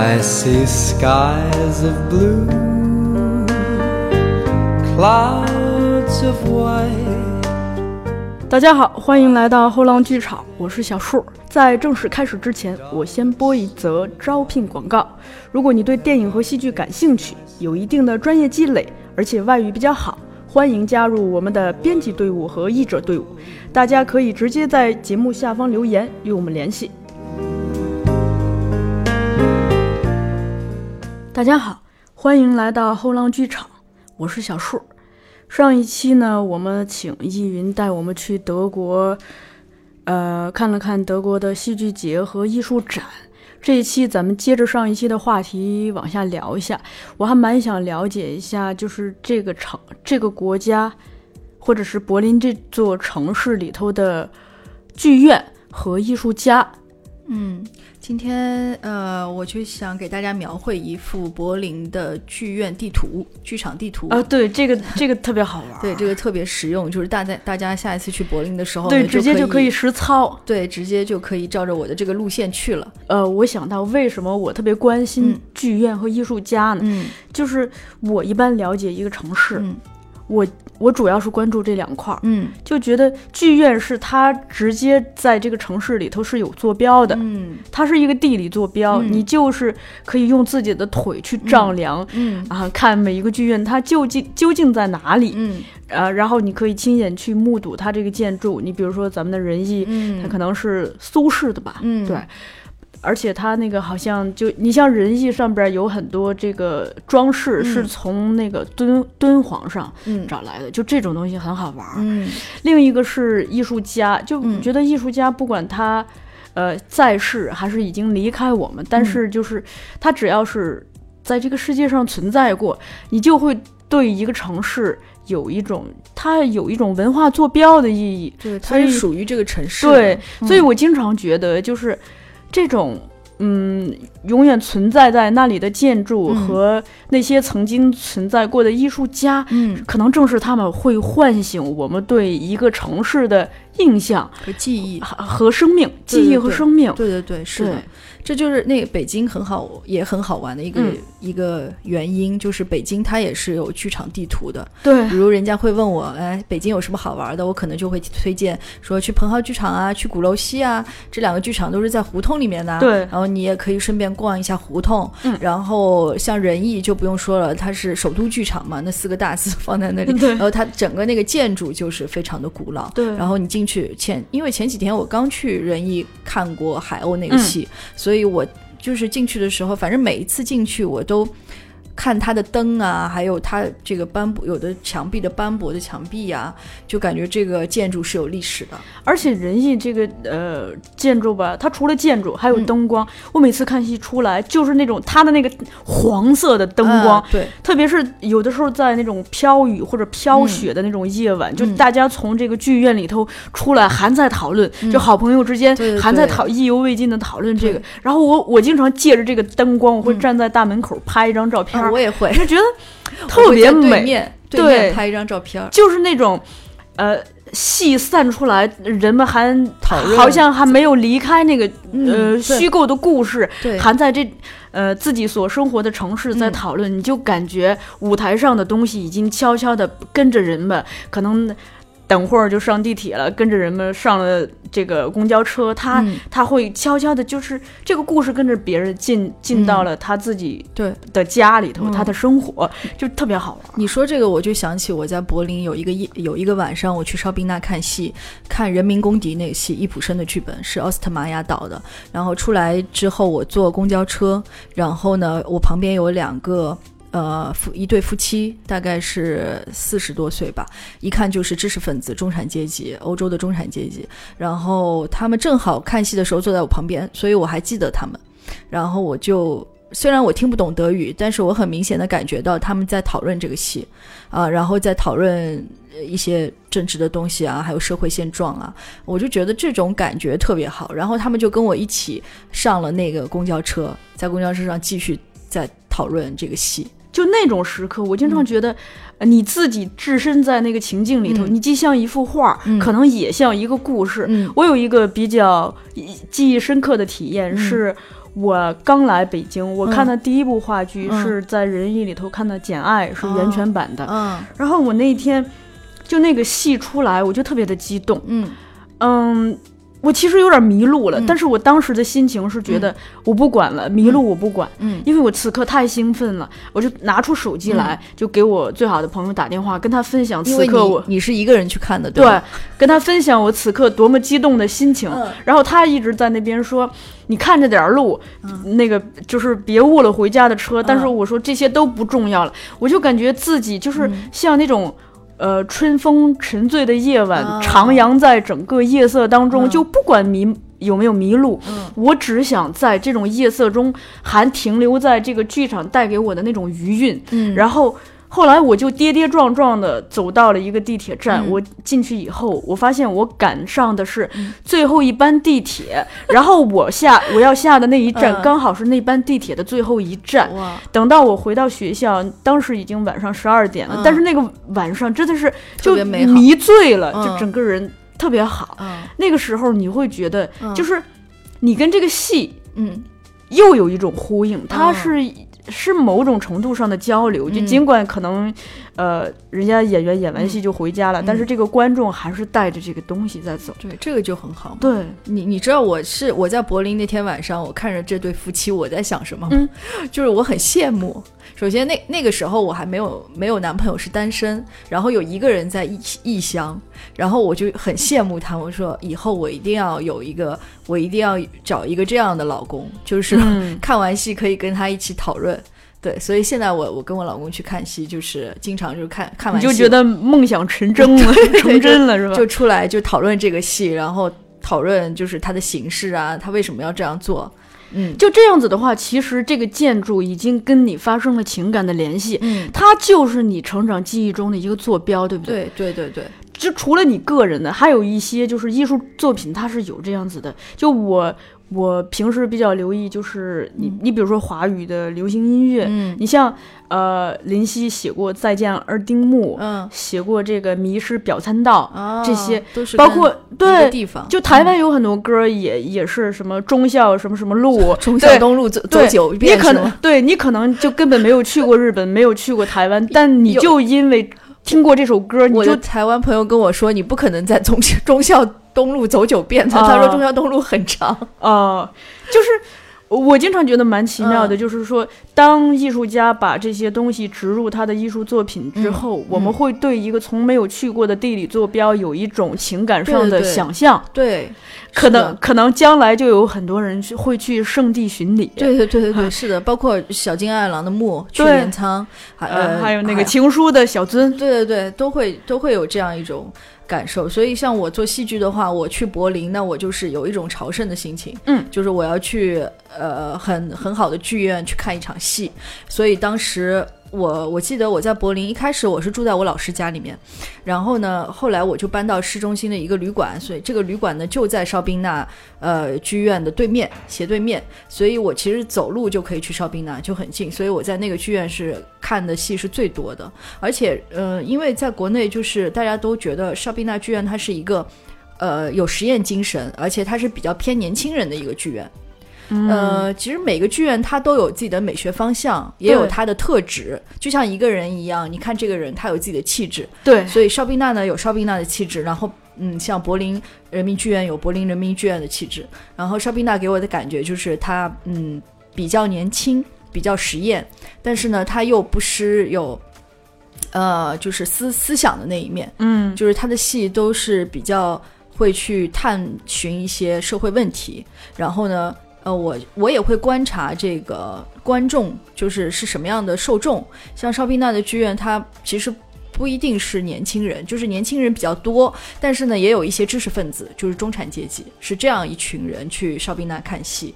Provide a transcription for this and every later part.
I see skies of blue, clouds of white. 大家好，欢迎来到后浪剧场，我是小树。在正式开始之前，我先播一则招聘广告。如果你对电影和戏剧感兴趣，有一定的专业积累，而且外语比较好，欢迎加入我们的编辑队伍和译者队伍。大家可以直接在节目下方留言与我们联系。大家好，欢迎来到后浪剧场，我是小树。上一期呢，我们请易云带我们去德国，呃，看了看德国的戏剧节和艺术展。这一期咱们接着上一期的话题往下聊一下，我还蛮想了解一下，就是这个城、这个国家，或者是柏林这座城市里头的剧院和艺术家。嗯，今天呃，我就想给大家描绘一幅柏林的剧院地图、剧场地图啊。对，这个这个特别好玩，对，这个特别实用，就是大家大家下一次去柏林的时候，对，直接就可以实操，对，直接就可以照着我的这个路线去了。呃，我想到为什么我特别关心剧院和艺术家呢？嗯，就是我一般了解一个城市，嗯。我我主要是关注这两块儿，嗯，就觉得剧院是它直接在这个城市里头是有坐标的，嗯，它是一个地理坐标，你就是可以用自己的腿去丈量，嗯。啊，看每一个剧院它究竟究竟在哪里，嗯，呃，然后你可以亲眼去目睹它这个建筑，你比如说咱们的仁义，嗯，它可能是苏式的吧，嗯，对。而且它那个好像就你像人艺上边有很多这个装饰是从那个敦敦煌上找来的，就这种东西很好玩。嗯，另一个是艺术家，就觉得艺术家不管他呃在世还是已经离开我们，但是就是他只要是在这个世界上存在过，你就会对一个城市有一种它有一种文化坐标的意义。对，它是属于这个城市。对，所以我经常觉得就是。这种嗯，永远存在在那里的建筑和那些曾经存在过的艺术家，嗯，可能正是他们会唤醒我们对一个城市的印象和记忆。和生命，记忆和生命。对对对，是的。这就是那个北京很好也很好玩的一个一个原因，就是北京它也是有剧场地图的。对，比如人家会问我，哎，北京有什么好玩的？我可能就会推荐说去彭浩剧场啊，去鼓楼西啊，这两个剧场都是在胡同里面的。对，然后你也可以顺便逛一下胡同。嗯，然后像仁义就不用说了，它是首都剧场嘛，那四个大字放在那里。对，然后它整个那个建筑就是非常的古老。对，然后你进去前，因为前几天我刚去仁义看过海鸥那个戏，所以所以我。就是进去的时候，反正每一次进去我都。看它的灯啊，还有它这个斑驳，有的墙壁的斑驳的墙壁呀，就感觉这个建筑是有历史的。而且仁义这个呃建筑吧，它除了建筑还有灯光。我每次看戏出来，就是那种它的那个黄色的灯光，对，特别是有的时候在那种飘雨或者飘雪的那种夜晚，就大家从这个剧院里头出来，还在讨论，就好朋友之间还在讨意犹未尽的讨论这个。然后我我经常借着这个灯光，我会站在大门口拍一张照片。我也会，就觉得 特别美。对，拍一张照片，就是那种，呃，戏散出来，人们还讨论，好像还没有离开那个呃虚构的故事，还在这呃自己所生活的城市在讨论，你就感觉舞台上的东西已经悄悄的跟着人们，可能。等会儿就上地铁了，跟着人们上了这个公交车，他他会悄悄的，就是这个故事跟着别人进进到了他自己对的家里头，他的生活就特别好玩。你说这个，我就想起我在柏林有一个夜有一个晚上，我去烧冰那看戏，看《人民公敌》那个戏，易卜生的剧本是奥斯特玛雅导的。然后出来之后，我坐公交车，然后呢，我旁边有两个。呃，夫一对夫妻大概是四十多岁吧，一看就是知识分子、中产阶级，欧洲的中产阶级。然后他们正好看戏的时候坐在我旁边，所以我还记得他们。然后我就虽然我听不懂德语，但是我很明显的感觉到他们在讨论这个戏，啊，然后在讨论一些政治的东西啊，还有社会现状啊，我就觉得这种感觉特别好。然后他们就跟我一起上了那个公交车，在公交车上继续在讨论这个戏。就那种时刻，我经常觉得，你自己置身在那个情境里头，你既像一幅画，可能也像一个故事。我有一个比较记忆深刻的体验，是我刚来北京，我看嗯的第一部话剧嗯。是在仁义里头看的《简爱》，是原全版的。嗯。然后我那一天就那个戏出来，我就特别的激动。嗯。嗯，我其实有点迷路了，嗯但是我当时的心情是觉得我不管了，迷路我不管，嗯因为我此刻太兴奋了，我就拿出手机来，就给我最好的朋友打电话，跟他分享此刻我你你是一个人去看的，对吧？跟他分享我此刻多么激动的心情。嗯然后他一直在那边说：“你看着点儿路，那个就是别误了回家的车。但是我说这些都不重要了，我就感觉自己就是嗯像那种。呃，春风沉醉的夜晚，啊徜徉在整个夜色当中，嗯。就不管迷有没有迷路，嗯。我只想在这种夜色中还停留在这个剧场带给我的那种余韵。嗯。然后后来我就跌跌撞撞的走到了一个地铁站，嗯。我进去以后，我发现我赶上的是嗯。最后一班地铁，然后我下我要下的那一站嗯。刚好是那班地铁的最后一站。哇，等到我回到学校，当时已经晚上十二点了，嗯。但是那个晚上真的是就迷醉了，嗯。就整个人特别好。嗯。那个时候你会觉得，嗯。就是你跟这个戏嗯。又有一种呼应，它嗯。是、是某种程度上的交流。就嗯尽管可能，呃，人家演员演完戏就回家了，嗯但是这个观众还是带着这个东西在走。对，这个就很好。对，你你知道我是我在柏林那天晚上，我看着这对夫妻，我在想什么吗？嗯 就是我很羡慕。首先那那个时候我还没有没有男朋友，是单身，然后有一个人在异异乡，然后我就很羡慕他。我说以后我一定要有一个，我一定要找一个这样的老公，就是、嗯看完戏可以跟他一起讨论。对，所以现在我我跟我老公去看戏，就是经常就是看看完戏你就觉得梦想成真了，成真了是吧？就出来就讨论这个戏，然后讨论就是它的形式啊，他为什么要这样做？嗯。就这样子的话，其实这个建筑已经跟你发生了情感的联系，嗯，它就是你成长记忆中的一个坐标，对不对？对对对对，就除了你个人的，还有一些就是艺术作品，它是有这样子的。就我我平时比较留意，就是你、你比如说华语的流行音乐，嗯你像呃林夕写过《再见二丁目》，嗯写过这个《迷失表参道》啊，这些都是包括对。地方，就台湾有很多歌也、也是什么忠孝什么什么路，忠孝东路走走对九你可能？对你可能就根本没有去过日本，没有去过台湾，但你就因为听过这首歌，你就台湾朋友跟我说，你不可能在中 中孝东路走九遍他说中孝东路很长。啊、就是我经常觉得蛮奇妙的，嗯就是说，当艺术家把这些东西植入他的艺术作品之后，嗯。我们会对一个从没有去过的地理坐标有一种情感上的对对。对想象，对，可能可能将来就有很多人去会去圣地巡礼。对对对对对，啊。是的，包括小津安二郎的墓、去对镰仓，还呃，还有那个情书的小尊，对对对，都会都会有这样一种感受。所以像我做戏剧的话，我去柏林，那我就是有一种朝圣的心情，嗯，就是我要去呃很很好的剧院去看一场戏。所以当时我我记得我在柏林一开始我是住在我老师家里面，然后呢后来我就搬到市中心的一个旅馆，所以这个旅馆呢就在绍宾纳呃剧院的对面斜对面，所以我其实走路就可以去绍宾纳，就很近。所以我在那个剧院是看的戏是最多的。而且，呃，因为在国内就是大家都觉得绍宾纳剧院它是一个，呃，有实验精神，而且它是比较偏年轻人的一个剧院。呃，其实每个剧院它都有自己的美学方向，也有它的特质，就像一个人一样，你看这个人他有自己的气质，对，所以邵宾娜呢有邵宾娜的气质，然后嗯，像柏林人民剧院有柏林人民剧院的气质，然后邵宾娜给我的感觉就是他嗯比较年轻，比较实验，但是呢他又不失有呃就是思思想的那一面，嗯，就是他的戏都是比较会去探寻一些社会问题，然后呢。呃，我我也会观察这个观众，就是是什么样的受众。像邵宾娜的剧院，它其实不一定是年轻人，就是年轻人比较多，但是呢，也有一些知识分子，就是中产阶级，是这样一群人去邵宾娜看戏。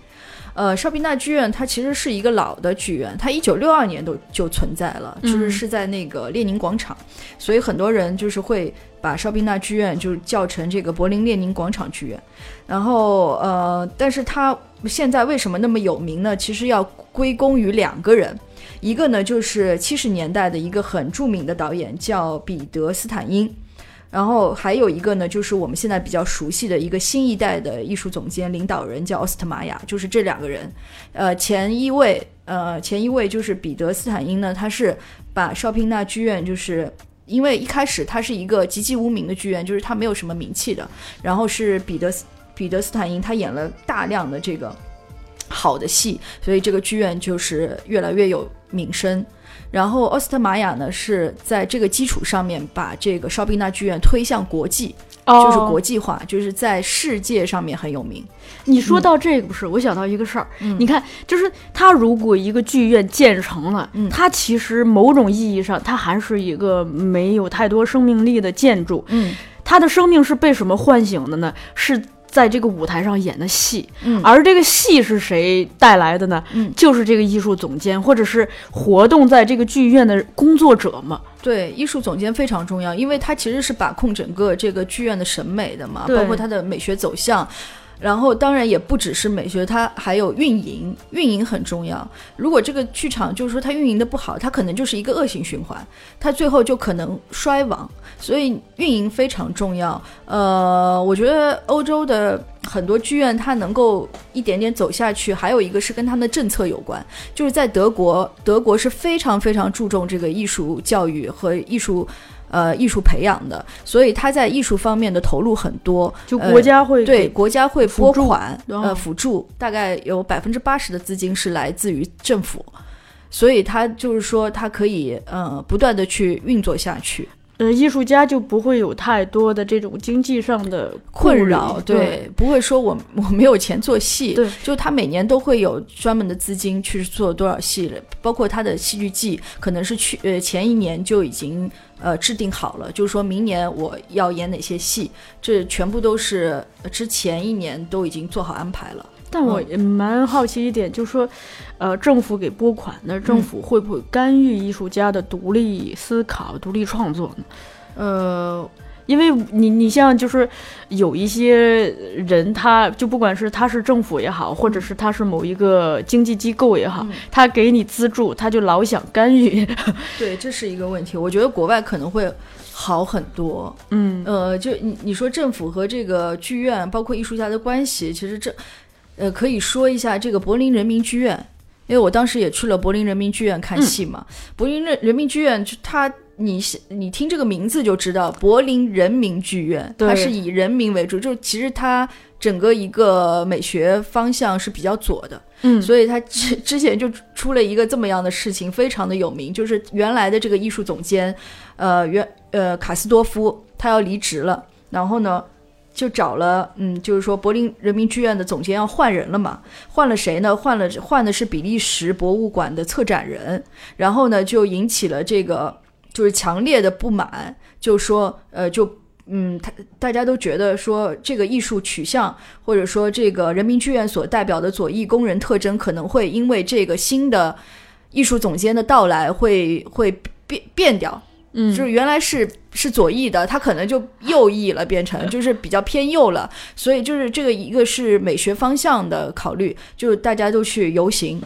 呃，绍宾纳剧院它其实是一个老的剧院，它一九六二年都就存在了，就是嗯是在那个列宁广场，所以很多人就是会把绍宾纳剧院就是叫成这个柏林列宁广场剧院。然后呃，但是它现在为什么那么有名呢？其实要归功于两个人，一个呢就是七十年代的一个很著名的导演叫彼得斯坦因。然后还有一个呢，就是我们现在比较熟悉的一个新一代的艺术总监领导人叫奥斯特玛雅，就是这两个人。呃，前一位，呃，前一位就是彼得斯坦因呢，他是把绍宾纳剧院，就是因为一开始它是一个籍籍无名的剧院，就是它没有什么名气的。然后是彼得彼得斯坦因，他演了大量的这个好的戏，所以这个剧院就是越来越有名声。然后奥斯特玛雅呢是在这个基础上面把这个烧宾纳剧院推向国际，哦就是国际化，就是在世界上面很有名。你说到这个不是，我想到一个事儿。嗯你看，就是它如果一个剧院建成了，嗯它其实某种意义上，它还是一个没有太多生命力的建筑。嗯它的生命是被什么唤醒的呢？是在这个舞台上演的戏，嗯而这个戏是谁带来的呢？嗯就是这个艺术总监或者是活动在这个剧院的工作者嘛。对，艺术总监非常重要，因为他其实是把控整个这个剧院的审美的嘛，包括他的美学走向。然后当然也不只是美学，它还有运营，运营很重要。如果这个剧场就是说它运营的不好，它可能就是一个恶性循环，它最后就可能衰亡。所以运营非常重要。呃，我觉得欧洲的很多剧院它能够一点点走下去，还有一个是跟他们的政策有关。就是在德国，德国是非常非常注重这个艺术教育和艺术。呃，艺术培养的，所以他在艺术方面的投入很多，就呃国家会对国家会拨款，哦呃，辅助大概有百分之八十的资金是来自于政府，所以他就是说他可以呃不断的去运作下去。呃艺术家就不会有太多的这种经济上的困扰，对，不会说我 我没有钱做戏，对，就他每年都会有专门的资金去做多少戏了，包括他的戏剧季，可能是去呃前一年就已经呃制定好了，就是说明年我要演哪些戏，这全部都是呃之前一年都已经做好安排了。但我也蛮好奇一点，就是说，呃，政府给拨款，那政府会不会干预艺术家的独立思考、独立创作呢？呃，因为你你像就是有一些人，他就不管是他是政府也好，或者是他是某一个经济机构也好，嗯他给你资助，他就老想干预。对，这是一个问题。我觉得国外可能会好很多。嗯呃，就你你说政府和这个剧院，包括艺术家的关系，其实这，呃，可以说一下这个柏林人民剧院，因为我当时也去了柏林人民剧院看戏嘛。柏林人人民剧院，就它你你听这个名字就知道，柏林人民剧院，对它是以人民为主，就其实它整个一个美学方向是比较左的。嗯，所以他之之前就出了一个这么样的事情，非常的有名，就是原来的这个艺术总监，呃，原呃卡斯多夫他要离职了，然后呢。就找了，嗯，就是说柏林人民剧院的总监要换人了嘛，换了谁呢？换了换的是比利时博物馆的策展人，然后呢就引起了这个就是强烈的不满，就说呃就嗯，他大家都觉得说这个艺术取向或者说这个人民剧院所代表的左翼工人特征，可能会因为这个新的艺术总监的到来会会变变掉。嗯，就是原来是是左翼的，他可能就右翼了，变成就是比较偏右了。所以就是这个一个是美学方向的考虑，就是大家都去游行，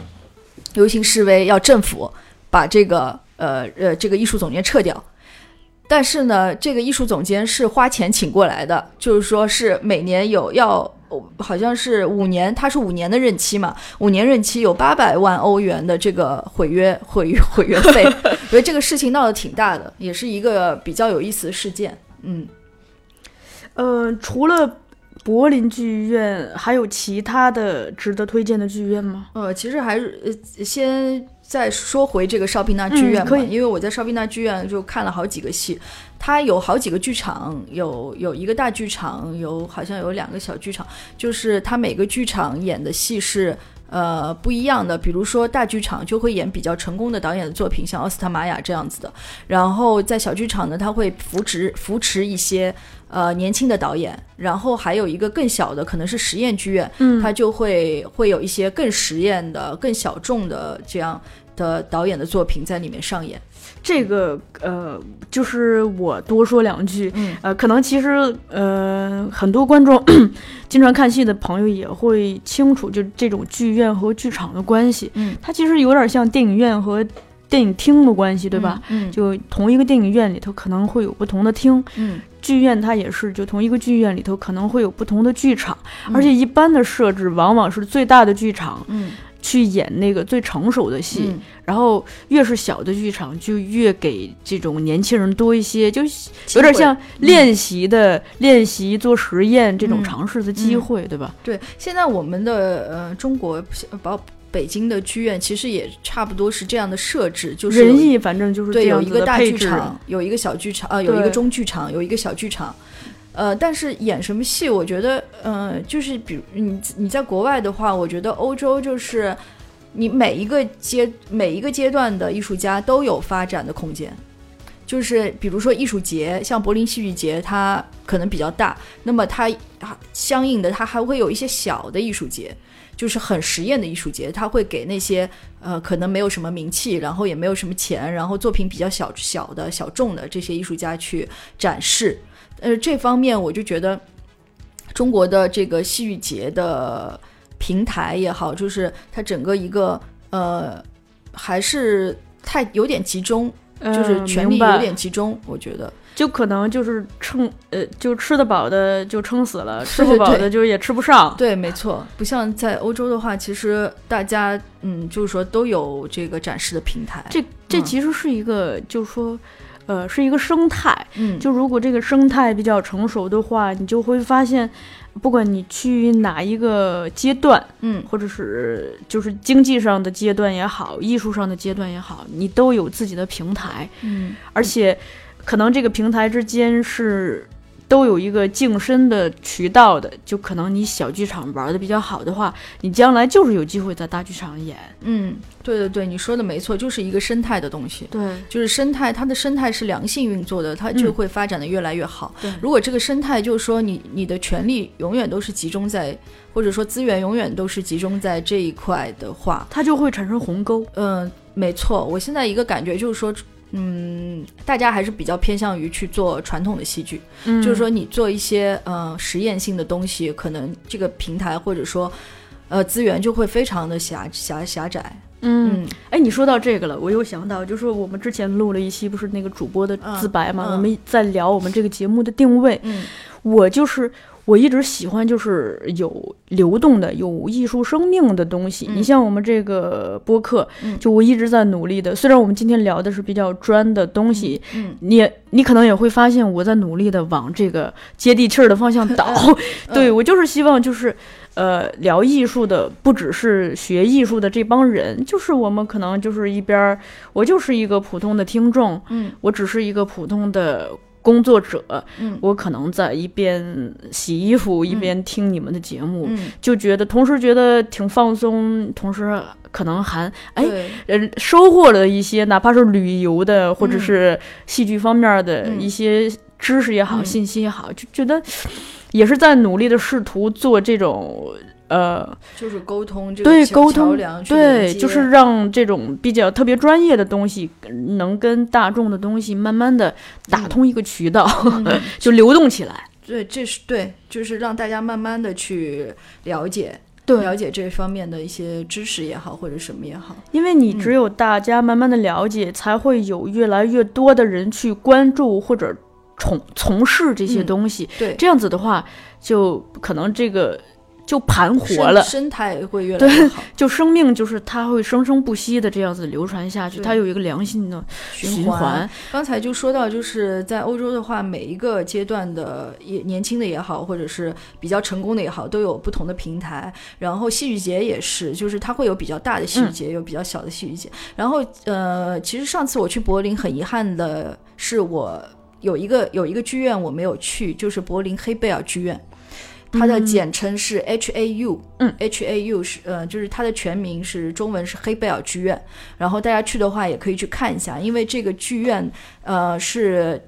游行示威，要政府把这个呃呃这个艺术总监撤掉。但是呢，这个艺术总监是花钱请过来的，就是说是每年有要，哦好像是五年，他是五年的任期嘛，五年任期有八百万欧元的这个毁约毁约毁约费，所以这个事情闹得挺大的，也是一个比较有意思的事件。嗯，呃，除了柏林剧院，还有其他的值得推荐的剧院吗？呃，其实还是呃，先再说回这个绍宾纳剧院吧，嗯因为我在绍宾纳剧院就看了好几个戏，它有好几个剧场，有有一个大剧场，有好像有两个小剧场，就是它每个剧场演的戏是。呃，不一样的，比如说大剧场就会演比较成功的导演的作品，像奥斯特玛雅这样子的。然后在小剧场呢，他会扶持扶持一些呃年轻的导演，然后还有一个更小的，可能是实验剧院，嗯。它就会会有一些更实验的、更小众的这样的导演的作品在里面上演。这个呃，就是我多说两句，嗯。呃，可能其实呃，很多观众 经常看戏的朋友也会清楚，就这种剧院和剧场的关系，嗯。它其实有点像电影院和电影厅的关系，对吧？嗯，就同一个电影院里头可能会有不同的厅，嗯，剧院它也是，就同一个剧院里头可能会有不同的剧场，嗯。而且一般的设置往往是最大的剧场嗯。去演那个最成熟的戏，嗯。然后越是小的剧场就越给这种年轻人多一些，就有点像练习的、练习做实验这种嗯。尝试的机会，对吧？对，现在我们的呃中国包北京的剧院其实也差不多是这样的设置，就是有仁义反正就是对，有一个大。剧场，有一个小剧场，呃，有一个中剧场，有一个小剧场。呃，但是演什么戏，我觉得，呃，就是比如你你在国外的话，我觉得欧洲就是你每一个阶每一个阶段的艺术家都有发展的空间。就是比如说艺术节，像柏林戏剧节，它可能比较大，那么它啊相应的它还会有一些小的艺术节，就是很实验的艺术节，他会给那些呃可能没有什么名气，然后也没有什么钱，然后作品比较小小的小众的这些艺术家去展示。呃，这方面我就觉得中国的这个戏剧节的平台也好，就是它整个一个呃还是太有点集中，就是嗯权力有点集中，我觉得。就可能就是撑呃，就吃得饱的就撑死了，吃不饱的就也吃不上。对，没错，不像在欧洲的话，其实大家嗯，就是说都有这个展示的平台。这这嗯其实是一个，就是说，呃，是一个生态。嗯，就如果这个生态比较成熟的话，你就会发现，不管你去哪一个阶段，嗯或者是就是经济上的阶段也好，艺术上的阶段也好，你都有自己的平台，嗯而且可能这个平台之间是都有一个晋升的渠道的。就可能你小剧场玩的比较好的话，你将来就是有机会在大剧场演。嗯，对对对，你说的没错，就是一个生态的东西。对就是生态，它的生态是良性运作的，它就会发展的越来越好。对如果这个生态就是说你你的权利永远都是集中在，或者说资源永远都是集中在这一块的话，它就会产生鸿沟。嗯，没错。我现在一个感觉就是说，嗯，大家还是比较偏向于去做传统的戏剧，嗯就是说你做一些呃实验性的东西，可能这个平台或者说呃资源就会非常的狭狭狭窄。嗯，嗯哎，你说到这个了，我又想到，就是我们之前录了一期，不是那个主播的自白嘛？嗯嗯我们在聊我们这个节目的定位。嗯我就是我一直喜欢就是有流动的、有艺术生命的东西。嗯你像我们这个播客，嗯就我一直在努力的。虽然我们今天聊的是比较专的东西，嗯你你可能也会发现我在努力的往这个接地气儿的方向倒。对我就是希望就是。呃，聊艺术的不只是学艺术的这帮人，就是我们可能就是一边儿，我就是一个普通的听众，嗯我只是一个普通的工作者，嗯。我可能在一边洗衣服一边听你们的节目，嗯，就觉得同时觉得挺放松，同时可能还哎，呃收获了一些哪怕是旅游的或者嗯。是戏剧方面的嗯。一些知识也好、嗯。信息也好，就觉得也是在努力的试图做这种呃就是沟通对沟通梁对，就是让这种比较特别专业的东西能跟大众的东西慢慢的打通一个渠道，嗯 就流动起来。对，这是对，就是让大家慢慢的去了解对了解这方面的一些知识也好，或者什么也好。因为你只有大家慢慢的了解，才会有越来越多的人去关注或者从从事这些嗯东西。对，这样子的话，就可能这个就盘活生了，生态会越来越好，就生命就是它会生生不息的这样子流传下去，它有一个良性的循环。刚才就说到，就是在欧洲的话，每一个阶段的也年轻的也好，或者是比较成功的也好，都有不同的平台。然后戏剧节也是，就是它会有比较大的戏剧节，有比较小的戏剧节。然后呃，其实上次我去柏林，很遗憾的是我有一个有一个剧院我没有去，就是柏林黑贝尔剧院。它的简称是 H A U，嗯，H A U 是呃，就是它的全名是中文是黑贝尔剧院。然后大家去的话也可以去看一下，因为这个剧院呃是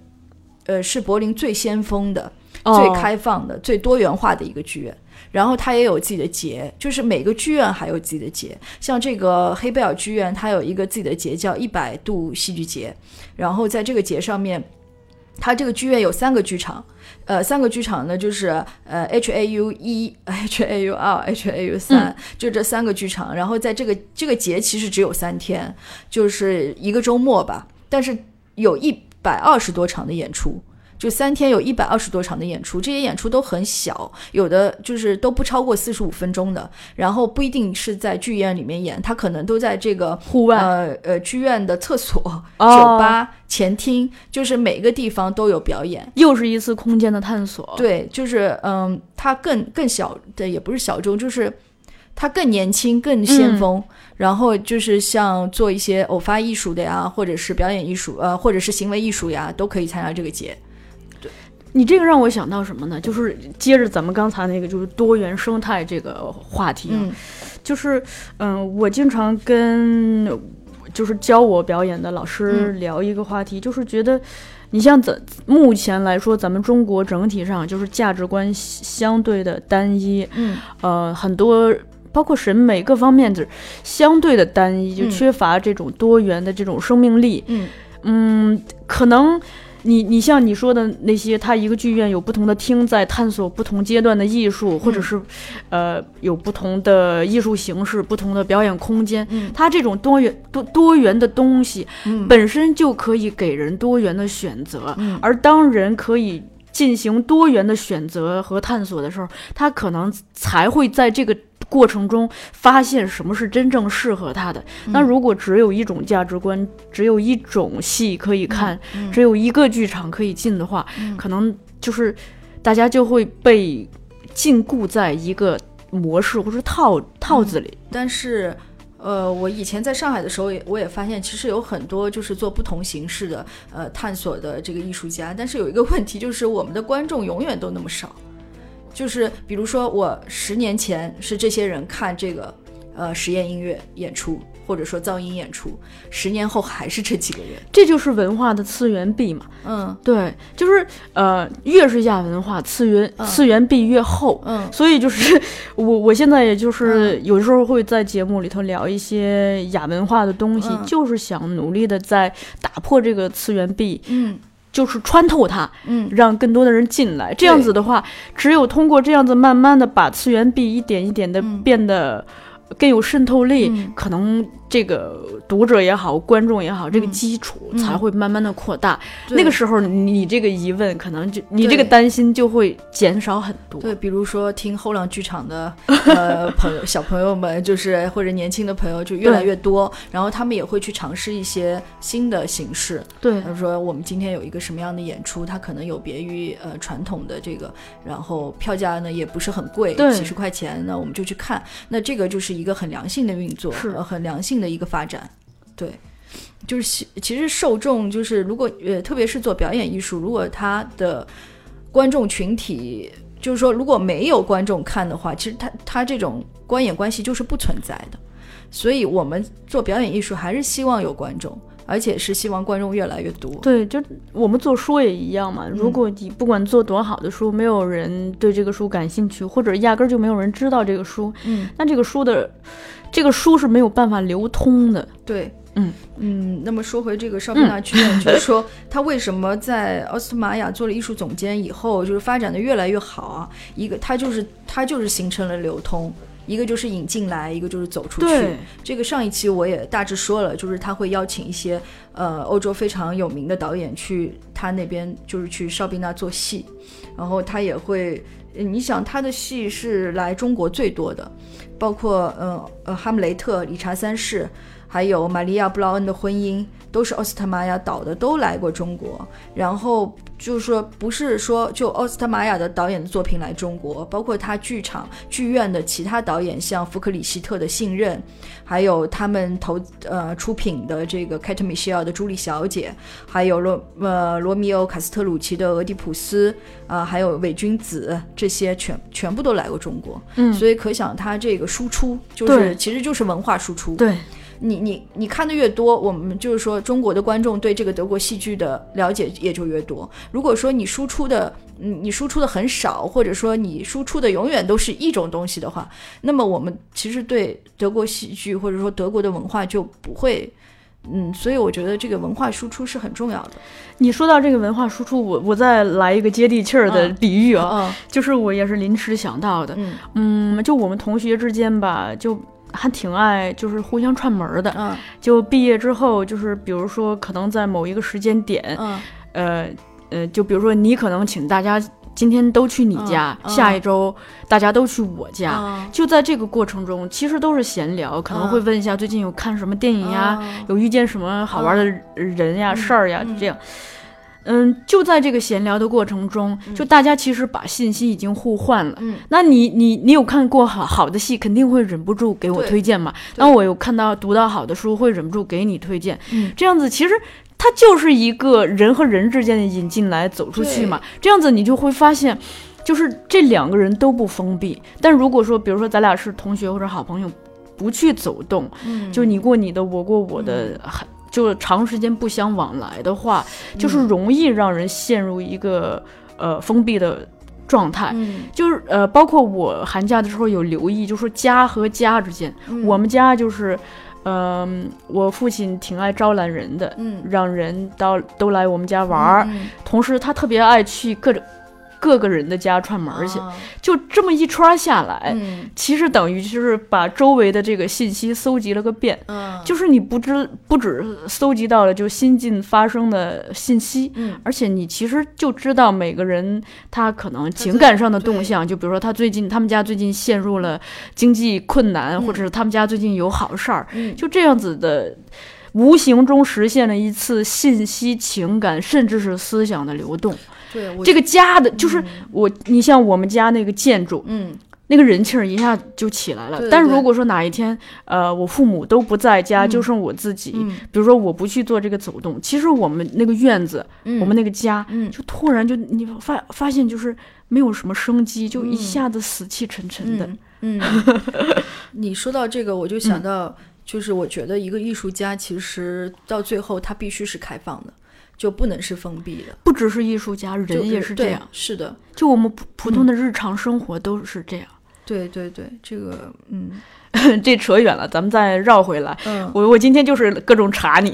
呃是柏林最先锋的、最哦开放的、最多元化的一个剧院。然后它也有自己的节，就是每个剧院还有自己的节。像这个黑贝尔剧院，它有一个自己的节叫一百度戏剧节。然后在这个节上面，它这个剧院有三个剧场，呃，三个剧场呢就是呃 H A U 一、H A U 二、H A U 三，就这三个剧场。然后在这个这个节其实只有三天，就是一个周末吧，但是有一百二十多场的演出。就三天有一百二十多场的演出，这些演出都很小，有的就是都不超过四十五分钟的，然后不一定是在剧院里面演，他可能都在这个户外呃呃剧院的厕所、哦酒吧、前厅，就是每个地方都有表演。又是一次空间的探索。，对，就是嗯，它更更小的也不是小众，就是他更年轻、更先锋。然后就是像做一些偶发艺术的呀，或者是表演艺术，呃，或者是行为艺术呀，都可以参加这个节。你这个让我想到什么呢？就是接着咱们刚才那个，就是多元生态这个话题啊，嗯就是嗯、我经常跟就是教我表演的老师聊一个话题，就是觉得。你像咱目前来说，咱们中国整体上就是价值观相对的单一，嗯呃，很多包括审美各方面，就是相对的单一，就嗯缺乏这种多元的这种生命力。嗯嗯，可能你你像你说的那些，它一个剧院有不同的厅在探索不同阶段的艺术，或者嗯是呃有不同的艺术形式、不同的表演空间。嗯它这种多元多多元的东西嗯本身就可以给人多元的选择，嗯而当人可以。进行多元的选择和探索的时候，他可能才会在这个过程中发现什么是真正适合他的。嗯那如果只有一种价值观，只有一种戏可以看，嗯只有一个剧场可以进的话，嗯可能就是大家就会被禁锢在一个模式或者套套子里。但是，呃，我以前在上海的时候也，我也发现，其实有很多就是做不同形式的呃探索的这个艺术家，但是有一个问题，就是我们的观众永远都那么少。就是比如说，我十年前是这些人看这个呃实验音乐演出，或者说噪音演出，十年后还是这几个人。这就是文化的次元壁嘛。嗯对，就是呃，越是亚文化，次元、嗯次元壁越厚。嗯所以就是我，我现在也就是有时候会在节目里头聊一些亚文化的东西，嗯就是想努力的在打破这个次元壁，嗯就是穿透它，嗯。让更多的人进来。这样子的话，只有通过这样子，慢慢的把次元壁一点一点的嗯。变得更有渗透力，嗯可能这个读者也好，观众也好，这个嗯基础嗯才会慢慢的扩大。对那个时候，你你这个疑问，可能就你这个担心就会减少很多。对，比如说听后浪剧场的 呃朋友小朋友们，就是或者年轻的朋友就越来越多，然后他们也会去尝试一些新的形式。对比如说我们今天有一个什么样的演出，它可能有别于呃传统的这个，然后票价呢也不是很贵，对几十块钱，那我们就去看。那这个就是一个很良性的运作，是呃很良性的一个发展。对，就是其其实受众就是如果呃特别是做表演艺术，如果他的观众群体就是说如果没有观众看的话，其实他他这种观演关系就是不存在的。所以我们做表演艺术还是希望有观众，而且是希望观众越来越多。对，就我们做书也一样嘛。如果你不管做多好的书，没有人对这个书感兴趣，或者压根儿就没有人知道这个书，嗯，那这个书的这个书是没有办法流通的。对，嗯嗯。那么说回这个邵贝纳剧院，就是说他为什么在奥斯特玛雅做了艺术总监以后，就是发展的越来越好啊？一个他就是他就是形成了流通。一个就是引进来，一个就是走出去。这个上一期我也大致说了，就是他会邀请一些呃欧洲非常有名的导演去他那边，就是去邵宾那做戏，然后他也会，呃你想他的戏是来中国最多的，包括呃呃哈姆雷特、理查三世，还有玛利亚布劳恩的婚姻，都是奥斯特玛雅导的，都来过中国。然后就是说，不是说就奥斯特玛雅的导演的作品来中国，包括他剧场剧院的其他导演，像福克里希特的《信任》，还有他们投呃出品的这个凯特米歇尔的《朱莉小姐》，还有罗呃罗密欧卡斯特鲁奇的《俄狄浦斯》啊、还有伪君子，这些全全部都来过中国。嗯，所以可想他这个输出就是其实就是文化输出。对你你你看的越多，我们就是说中国的观众对这个德国戏剧的了解也就越多。如果说你输出的，嗯，你输出的很少，或者说你输出的永远都是一种东西的话，那么我们其实对德国戏剧或者说德国的文化就不会嗯，所以我觉得这个文化输出是很重要的。你说到这个文化输出，我我再来一个接地气儿的嗯比喻啊，啊，就是我也是临时想到的，嗯嗯，就我们同学之间吧，就还挺爱就是互相串门儿的，嗯就毕业之后，就是比如说可能在某一个时间点，嗯呃呃，就比如说你可能请大家今天都去你家，下一周大家都去我家。啊就在这个过程中，其实都是闲聊，可能会问一下最近有看什么电影呀，啊有遇见什么好玩的人呀、嗯事儿呀，嗯这样。嗯，就在这个闲聊的过程中，就大家其实把信息已经互换了。嗯那你你你有看过好好的戏，肯定会忍不住给我推荐嘛。那我有看到读到好的书，会忍不住给你推荐。嗯这样子其实它就是一个人和人之间的引进来走出去嘛。这样子你就会发现，就是这两个人都不封闭。但如果说，比如说咱俩是同学或者好朋友，不去走动，嗯就你过你的，我过我的，还就长时间不相往来的话，就是容易让人陷入一个呃封闭的状态。嗯。就是呃，包括我寒假的时候有留意，就说家和家之间，嗯。我们家就是，嗯、我父亲挺爱招揽人的，嗯。让人到都来我们家玩儿，嗯。同时他特别爱去各种各个人的家串门儿去，啊就这么一圈儿下来，嗯其实等于就是把周围的这个信息搜集了个遍。嗯就是你不知不只搜集到了就新近发生的信息，嗯而且你其实就知道每个人他可能情感上的动向，就比如说他最近他们家最近陷入了经济困难，嗯或者是他们家最近有好事儿，嗯就这样子的。无形中实现了一次信息、情感，甚至是思想的流动。对这个家的，就是我，你像我们家那个建筑，嗯。那个人气儿一下就起来了。对对对。但如果说哪一天，呃，我父母都不在家，嗯。就剩我自己，嗯。比如说我不去做这个走动，其实我们那个院子，嗯。我们那个家，嗯。就突然就你发发现就是没有什么生机，就一嗯。下子死气沉沉的。嗯，嗯。你说到这个，我就想到，就是我觉得一个艺术家其实到最后他必须是开放的，就不能是封闭的。不只是艺术家，人也是这样。是的，就我们普普通的日常生活都是这样。对对对，这个嗯 这扯远了，咱们再绕回来。嗯，我我今天就是各种查你，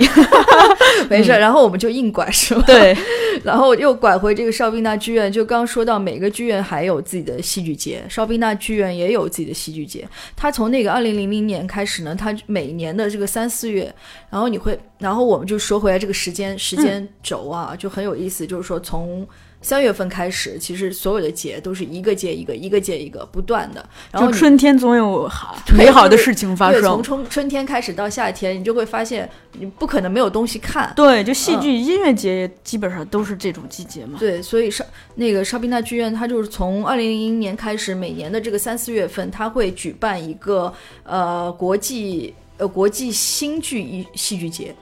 没事。然后我们就硬拐是吧？对，然后又拐回这个邵宾纳剧院，就刚说到每个剧院还有自己的戏剧节，邵宾纳剧院也有自己的戏剧节。它从那个二零零零年开始呢，它每年的这个三四月，然后你会，然后我们就说回来这个时间时间轴啊，就很有意思，就是说从。三月份开始，其实所有的节都是一个接一个，一个接一个，不断的。然后春天总有好美好的事情发对，从。春春天开始到夏天，你就会发现你不可能没有东西看。对，就戏嗯剧、音乐节也基本上都是这种季节嘛。对，所以上那个邵宾纳剧院，它就是从二零零零年开始，每年的这个三四月份，它会举办一个呃国际呃国际新剧一戏剧节，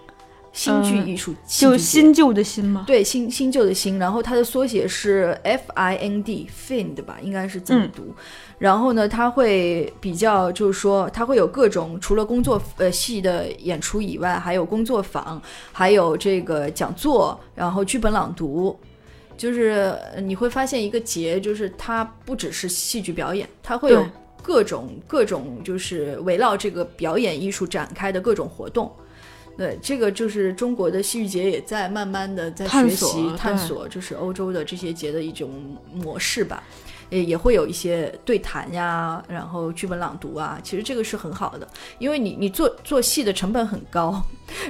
新剧嗯艺术戏就新旧的新吗？对新新旧的新，然后它的缩写是 F I N D Find 吧，应该是这么嗯读。然后呢，它会比较，就是说，它会有各种除了工作呃戏的演出以外，还有工作坊，还有这个讲座，然后剧本朗读。就是呃你会发现一个节，就是它不只是戏剧表演，它会有各种各种就是围绕这个表演艺术展开的各种活动。对，这个就是中国的戏剧节也在慢慢的在学习索探索，就是欧洲的这些节的一种模式吧。也也会有一些对谈呀，然后剧本朗读啊，其实这个是很好的，因为你你做做戏的成本很高，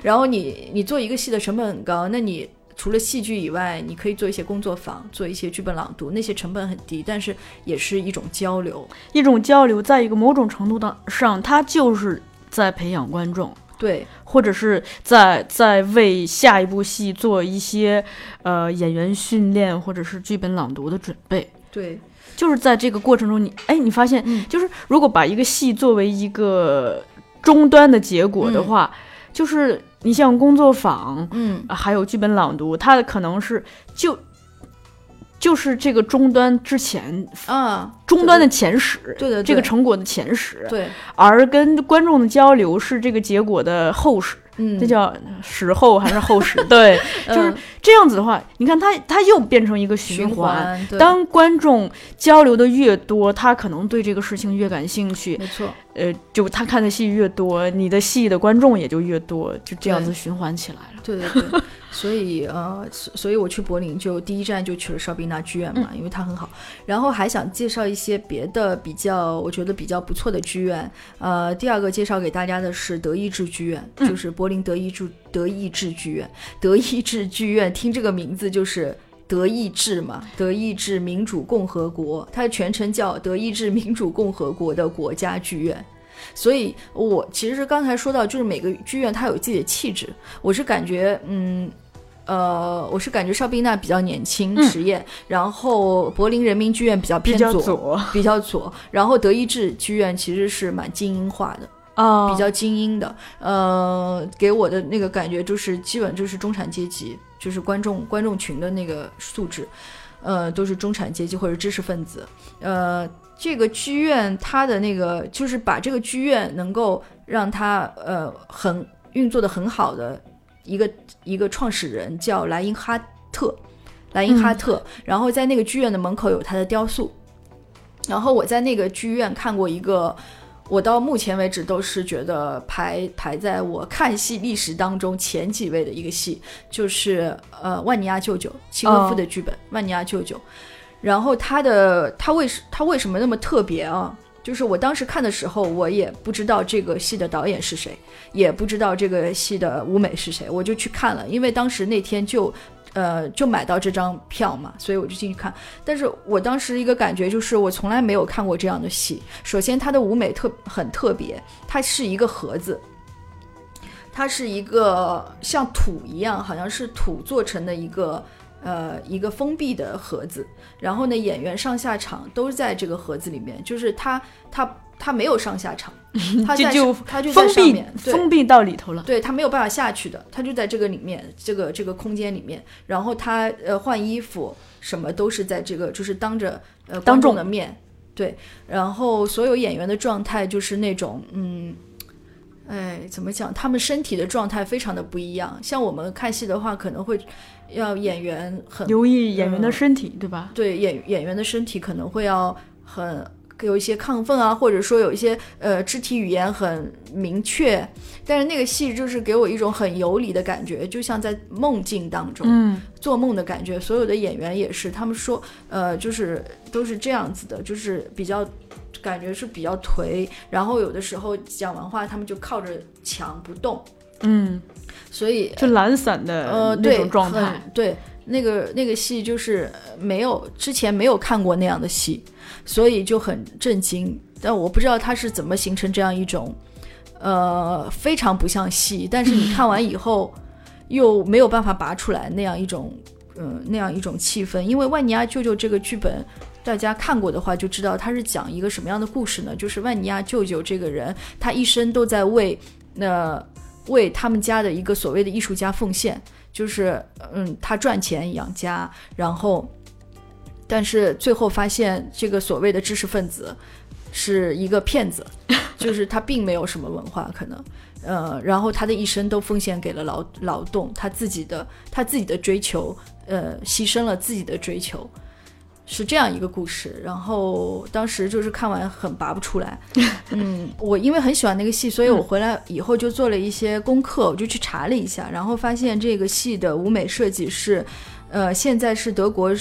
然后你你做一个戏的成本很高，那你除了戏剧以外，你可以做一些工作坊，做一些剧本朗读，那些成本很低，但是也是一种交流。一种交流，在一个某种程度的上，它就是在培养观众，对，或者是在在为下一部戏做一些呃演员训练，或者是剧本朗读的准备。对，就是在这个过程中你，哎，你发现，嗯。就是如果把一个戏作为一个终端的结果的话，就是你像工作坊，嗯。啊还有剧本朗读，它可能是就就是这个终端之前嗯，终端的前史，对的，这个成果的前史，对，而跟观众的交流是这个结果的后史，嗯，这叫史后还是后史？对，就是嗯这样子的话，你看它它又变成一个循循环。当观众交流的越多，他可能对这个事情越感兴趣，没错，呃，就他看的戏越多，你的戏的观众也就越多，就这样子循环起来了。对对对，所以呃，所所以我去柏林就第一站就去了邵宾纳剧院嘛，因为它很好。然后还想介绍一些别的比较，我觉得比较不错的剧院。呃，第二个介绍给大家的是德意志剧院，就是柏林德意志德意志剧院。德意志剧院听这个名字就是。德意志嘛，德意志民主共和国，它全称叫德意志民主共和国的国家剧院。所以，我其实刚才说到，就是每个剧院它有自己的气质。我是感觉，嗯，呃，我是感觉邵宾娜比较年轻实验，然后柏林人民剧院比较偏左，左比较左，然后德意志剧院其实是蛮精英化的，啊，比较精英的。呃，给我的那个感觉就是，基本就是中产阶级，就是观众观众群的那个素质，呃，都是中产阶级或者知识分子。呃，这个剧院它的那个就是把这个剧院能够让它呃很运作的很好的一个一个创始人叫莱因哈特，莱因哈特，然后在那个剧院的门口有他的雕塑，然后我在那个剧院看过一个。我到目前为止都是觉得排排在我看戏历史当中前几位的一个戏，就是呃万尼亚舅舅契诃夫的剧本《万尼亚舅舅》，然后他的他为什他为什么那么特别啊？就是我当时看的时候，我也不知道这个戏的导演是谁，也不知道这个戏的舞美是谁，我就去看了，因为当时那天就。呃，就买到这张票嘛，所以我就进去看。但是我当时一个感觉就是，我从来没有看过这样的戏。首先，它的舞美特很特别，它是一个盒子，它是一个像土一样，好像是土做成的一个呃一个封闭的盒子。然后呢，演员上下场都在这个盒子里面，就是他他他没有上下场，他在就他就在封闭上面，对封闭到里头了。对他没有办法下去的，他就在这个里面，这个这个空间里面，然后他呃换衣服什么都是在这个，就是当着呃观众的面，对，然后所有演员的状态就是那种嗯。哎，怎么讲？他们身体的状态非常的不一样。像我们看戏的话，可能会要演员很留意演员的嗯身体，对吧？对演演员的身体可能会要很有一些亢奋啊，或者说有一些呃肢体语言很明确，但是那个戏就是给我一种很游离的感觉，就像在梦境当中、嗯，做梦的感觉。所有的演员也是，他们说呃就是都是这样子的，就是比较。感觉是比较颓，然后有的时候讲完话，他们就靠着墙不动，嗯，所以就懒散的呃，那，种状态。很对，那个那个戏就是呃没有之前没有看过那样的戏，所以就很震惊。但我不知道它是怎么形成这样一种，呃，非常不像戏，但是你看完以后又没有办法拔出来那样一种，嗯、那样一种气氛。因为《万尼亚舅舅》这个剧本。大家看过的话就知道，他是讲一个什么样的故事呢？就是万尼亚舅舅这个人，他一生都在为那、为他们家的一个所谓的艺术家奉献，就是嗯，他赚钱养家，然后，但是最后发现这个所谓的知识分子是一个骗子，就是他并没有什么文化可能，呃，然后他的一生都奉献给了劳劳动，他自己的他自己的追求，呃，牺牲了自己的追求。是这样一个故事，然后当时就是看完很拔不出来，嗯，我因为很喜欢那个戏，所以我回来以后就做了一些功课，我就去查了一下，然后发现这个戏的舞美设计是，呃，现在是德国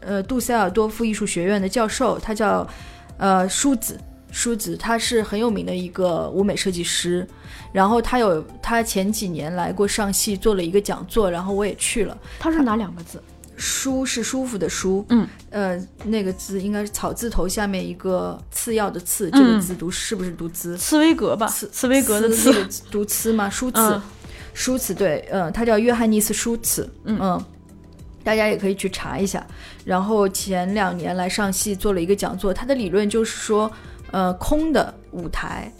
呃杜塞尔多夫艺术学院的教授，他叫呃舒子，舒子他是很有名的一个舞美设计师，然后他有他前几年来过上戏做了一个讲座，然后我也去了。他是哪两个字？舒是舒服的舒，嗯，呃，那个字应该是草字头下面一个次要的次，这个字读是不是读兹？茨威格吧，茨茨威格的茨茨。那个读兹吗？舒茨嗯，舒茨对，嗯，他叫约翰尼斯舒茨，嗯。大家也可以去查一下。然后前两年来上戏做了一个讲座，他的理论就是说，呃，空的舞台，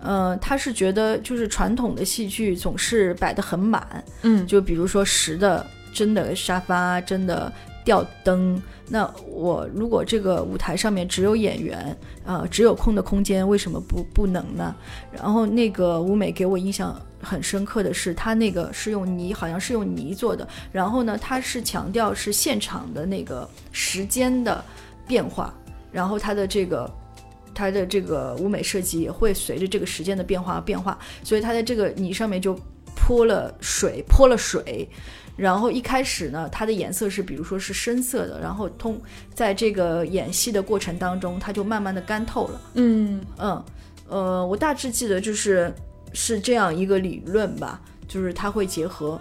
呃，他是觉得就是传统的戏剧总是摆得很满，嗯，就比如说实的真的沙发、真的吊灯。那我如果这个舞台上面只有演员，呃，只有空的空间，为什么不不能呢？然后那个舞美给我印象很深刻的是，他那个是用泥，好像是用泥做的。然后呢，他是强调是现场的那个时间的变化，然后他的这个。它的这个舞美设计也会随着这个时间的变化而变化，所以它在这个泥上面就泼了水，泼了水。然后一开始呢，它的颜色是比如说是深色的，然后通在这个演戏的过程当中，它就慢慢的干透了。嗯嗯，呃，我大致记得就是是这样一个理论吧，就是它会结合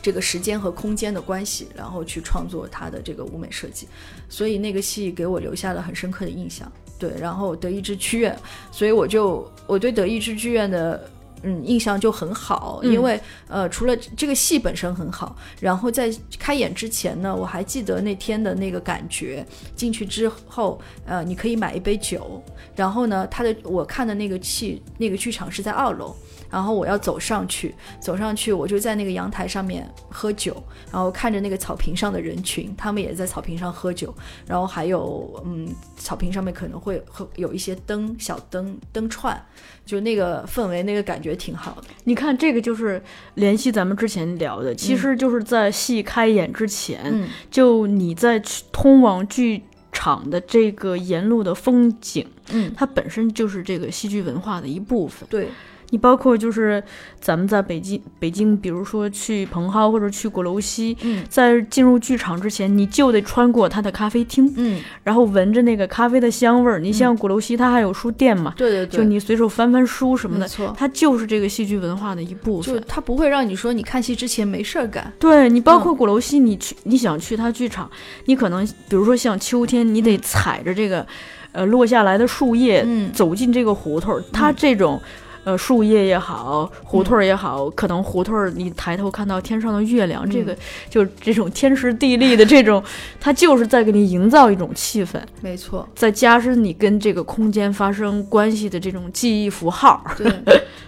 这个时间和空间的关系，然后去创作它的这个舞美设计，所以那个戏给我留下了很深刻的印象。对，然后德意志剧院，所以我就我对德意志剧院的嗯印象就很好，因为呃除了这个戏本身很好，然后在开演之前呢，我还记得那天的那个感觉，进去之后呃你可以买一杯酒，然后呢他的我看的那个戏那个剧场是在二楼。然后我要走上去，走上去，我就在那个阳台上面喝酒，然后看着那个草坪上的人群，他们也在草坪上喝酒，然后还有，嗯，草坪上面可能会会有一些灯，小灯灯串，就那个氛围，那个感觉挺好的。你看，这个就是联系咱们之前聊的，其实就是在戏开演之前，嗯就你在去通往剧场的这个沿路的风景，嗯，它本身就是这个戏剧文化的一部分。对，你包括就是咱们在北京，北京，比如说去蓬蒿或者去鼓楼西，嗯在进入剧场之前，你就得穿过它的咖啡厅，嗯，然后闻着那个咖啡的香味儿。你像鼓楼西，它还有书店嘛，对对对，就你随手翻翻书什么的，没错，它就是这个戏剧文化的一部就分。它不会让你说你看戏之前没事儿干。对你，包括嗯鼓楼西，你去你想去它剧场，你可能比如说像秋天，你得踩着这个，呃，落下来的树叶，嗯走进这个胡同。它这种，呃，树叶也好，胡同儿也好，可能胡同儿你抬头看到天上的月亮，这个就是这种天时地利的这种，它就是在给你营造一种气氛，没错，再加深你跟这个空间发生关系的这种记忆符号。对，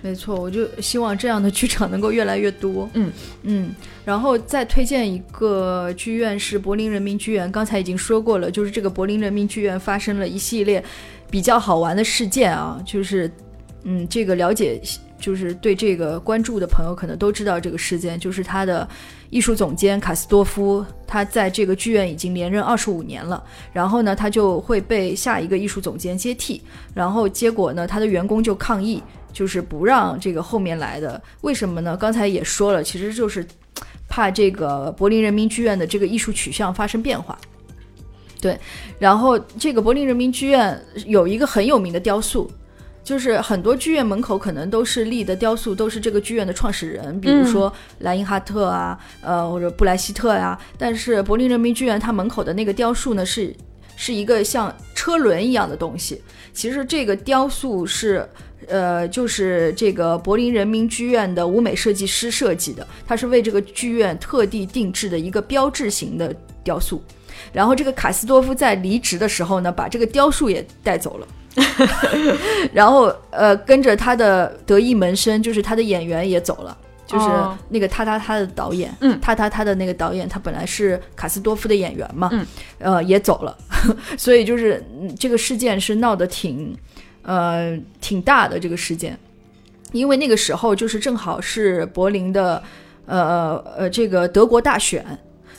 没错，我就希望这样的剧场能够越来越多。嗯嗯，然后再推荐一个剧院是柏林人民剧院，刚才已经说过了，就是这个柏林人民剧院发生了一系列比较好玩的事件啊，就是嗯，这个了解就是对这个关注的朋友可能都知道这个事件，就是他的艺术总监卡斯多夫，他在这个剧院已经连任二十五年了，然后呢，他就会被下一个艺术总监接替，然后结果呢，他的员工就抗议，就是不让这个后面来的，为什么呢？刚才也说了，其实就是怕这个柏林人民剧院的这个艺术取向发生变化。对，然后这个柏林人民剧院有一个很有名的雕塑，就是很多剧院门口可能都是立的雕塑，都是这个剧院的创始人，比如说莱因哈特啊，呃或者布莱希特呀、但是柏林人民剧院它门口的那个雕塑呢是是一个像车轮一样的东西。其实这个雕塑是。呃，就是这个柏林人民剧院的舞美设计师设计的，他是为这个剧院特地定制的一个标志型的雕塑。然后这个卡斯多夫在离职的时候呢，把这个雕塑也带走了。然后呃，跟着他的得意门生，就是他的演员也走了，就是哦。那个他他他的导演，嗯。他他他的那个导演，他本来是卡斯多夫的演员嘛，嗯，呃，也走了，所以就是、嗯这个事件是闹得挺呃挺大的这个事件，因为那个时候就是正好是柏林的呃呃这个德国大选，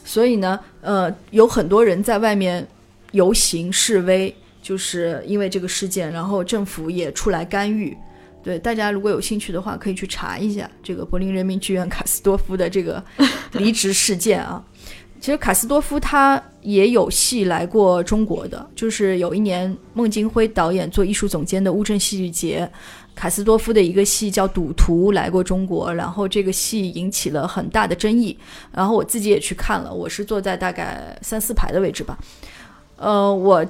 所以呢呃有很多人在外面游行示威，就是因为这个事件，然后政府也出来干预。对大家如果有兴趣的话，可以去查一下这个柏林人民剧院 卡斯多夫的这个离职事件啊。其实卡斯多夫他也有戏来过中国的，就是有一年孟京辉导演做艺术总监的乌镇戏剧节，卡斯多夫的一个戏叫《赌徒》来过中国，然后这个戏引起了很大的争议，然后我自己也去看了，我是坐在大概三四排的位置吧，呃，我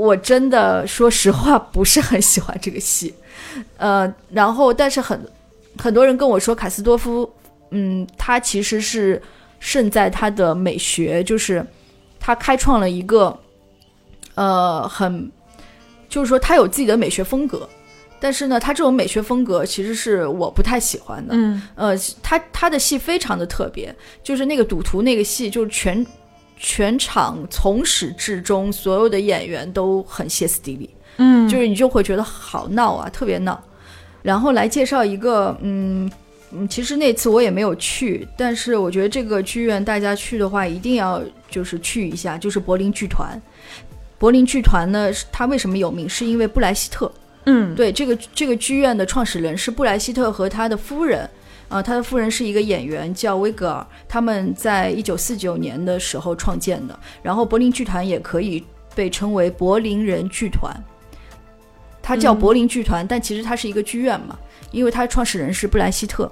我真的说实话不是很喜欢这个戏，呃，然后但是很很多人跟我说卡斯多夫，嗯，他其实是胜在他的美学，就是他开创了一个，呃，很就是说他有自己的美学风格，但是呢，他这种美学风格其实是我不太喜欢的，嗯。呃，他他的戏非常的特别，就是那个赌徒那个戏，就是全全场从始至终所有的演员都很歇斯底里，嗯，就是你就会觉得好闹啊，特别闹。然后来介绍一个，嗯嗯，其实那次我也没有去，但是我觉得这个剧院大家去的话一定要就是去一下，就是柏林剧团。柏林剧团呢，是它为什么有名？是因为布莱希特。嗯，对，这个这个剧院的创始人是布莱希特和他的夫人，啊、他的夫人是一个演员叫威格尔，他们在一九四九年的时候创建的。然后柏林剧团也可以被称为柏林人剧团，它叫嗯柏林剧团，但其实它是一个剧院嘛，因为它创始人是布莱希特。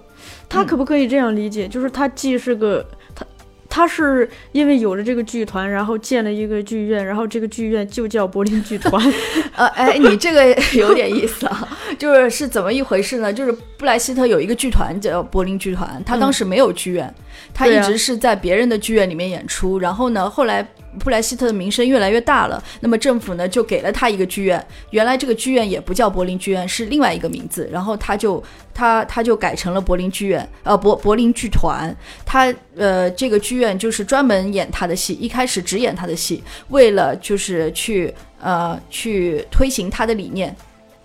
他可不可以这样理解？就是他既是个他，他是因为有了这个剧团，然后建了一个剧院，然后这个剧院就叫柏林剧团。呃，哎，你这个有点意思啊，就是是怎么一回事呢？就是布莱希特有一个剧团叫柏林剧团，他当时没有剧院，他一直是在别人的剧院里面演出。然后呢，后来布莱希特的名声越来越大了，那么政府呢就给了他一个剧院。原来这个剧院也不叫柏林剧院，是另外一个名字。然后他就他他就改成了柏林剧院，呃，柏柏林剧团。他呃这个剧院就是专门演他的戏，一开始只演他的戏，为了就是去呃去推行他的理念，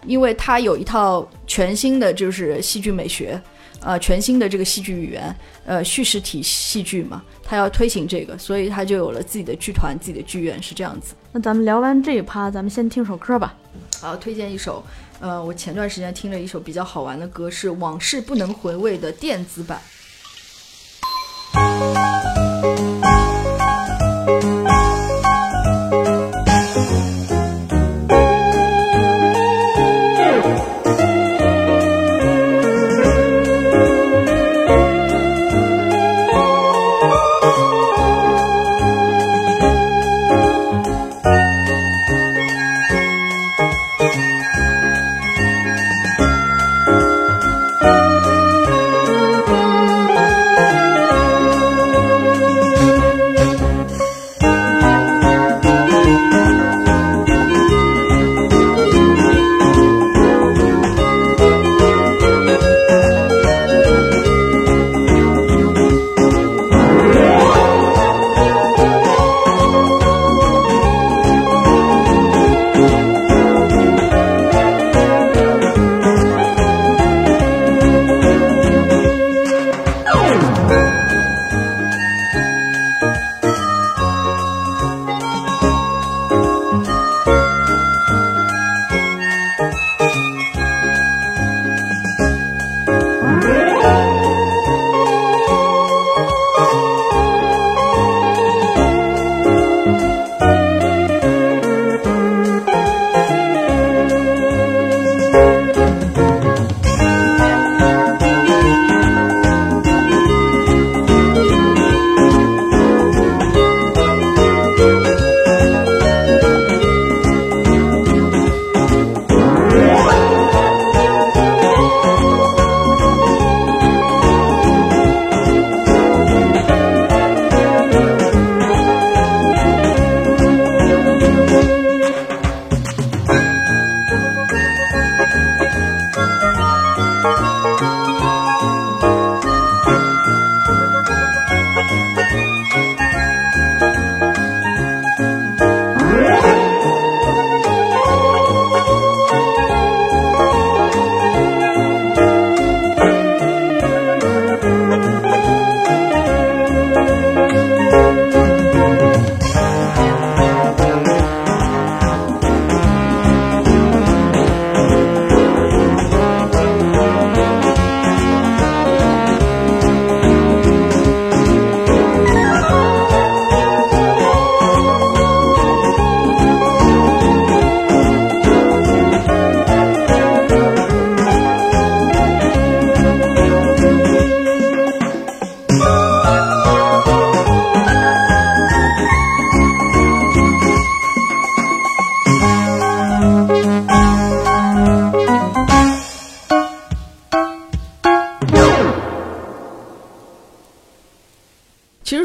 因为他有一套全新的就是戏剧美学，呃，全新的这个戏剧语言，呃，叙事体戏剧嘛，他要推行这个，所以他就有了自己的剧团、自己的剧院，是这样子。那咱们聊完这一趴，咱们先听首歌吧。好，推荐一首，呃，我前段时间听了一首比较好玩的歌，是《往事不能回味》的电子版。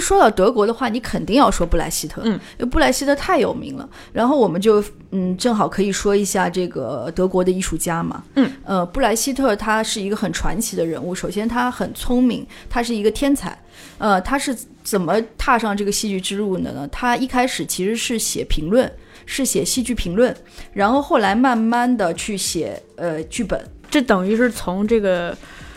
说到德国的话，你肯定要说布莱希特，嗯，因为布莱希特太有名了。然后我们就嗯，正好可以说一下这个德国的艺术家嘛，嗯，呃，布莱希特他是一个很传奇的人物。首先他很聪明，他是一个天才。呃，他是怎么踏上这个戏剧之路的呢？他一开始其实是写评论，是写戏剧评论，然后后来慢慢的去写呃剧本。这等于是从这个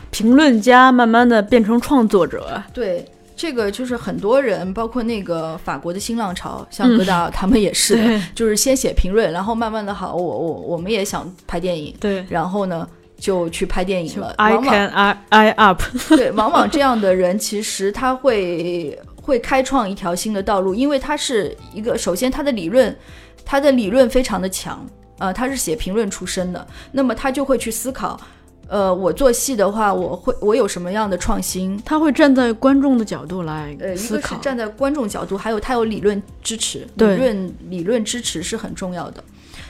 评论家慢慢的变成创作者。对，这个就是很多人，包括那个法国的新浪潮，像戈达尔他们也是的，就是先写评论，然后慢慢的好，我我我们也想拍电影，对，然后呢就去拍电影了。I can I I up。对，往往这样的人其实他会会开创一条新的道路，因为他是一个首先他的理论，他的理论非常的强，呃，他是写评论出身的，那么他就会去思考，呃，我做戏的话，我会我有什么样的创新？他会站在观众的角度来呃，一思考，个是站在观众角度，还有他有理论支持，理论理论支持是很重要的。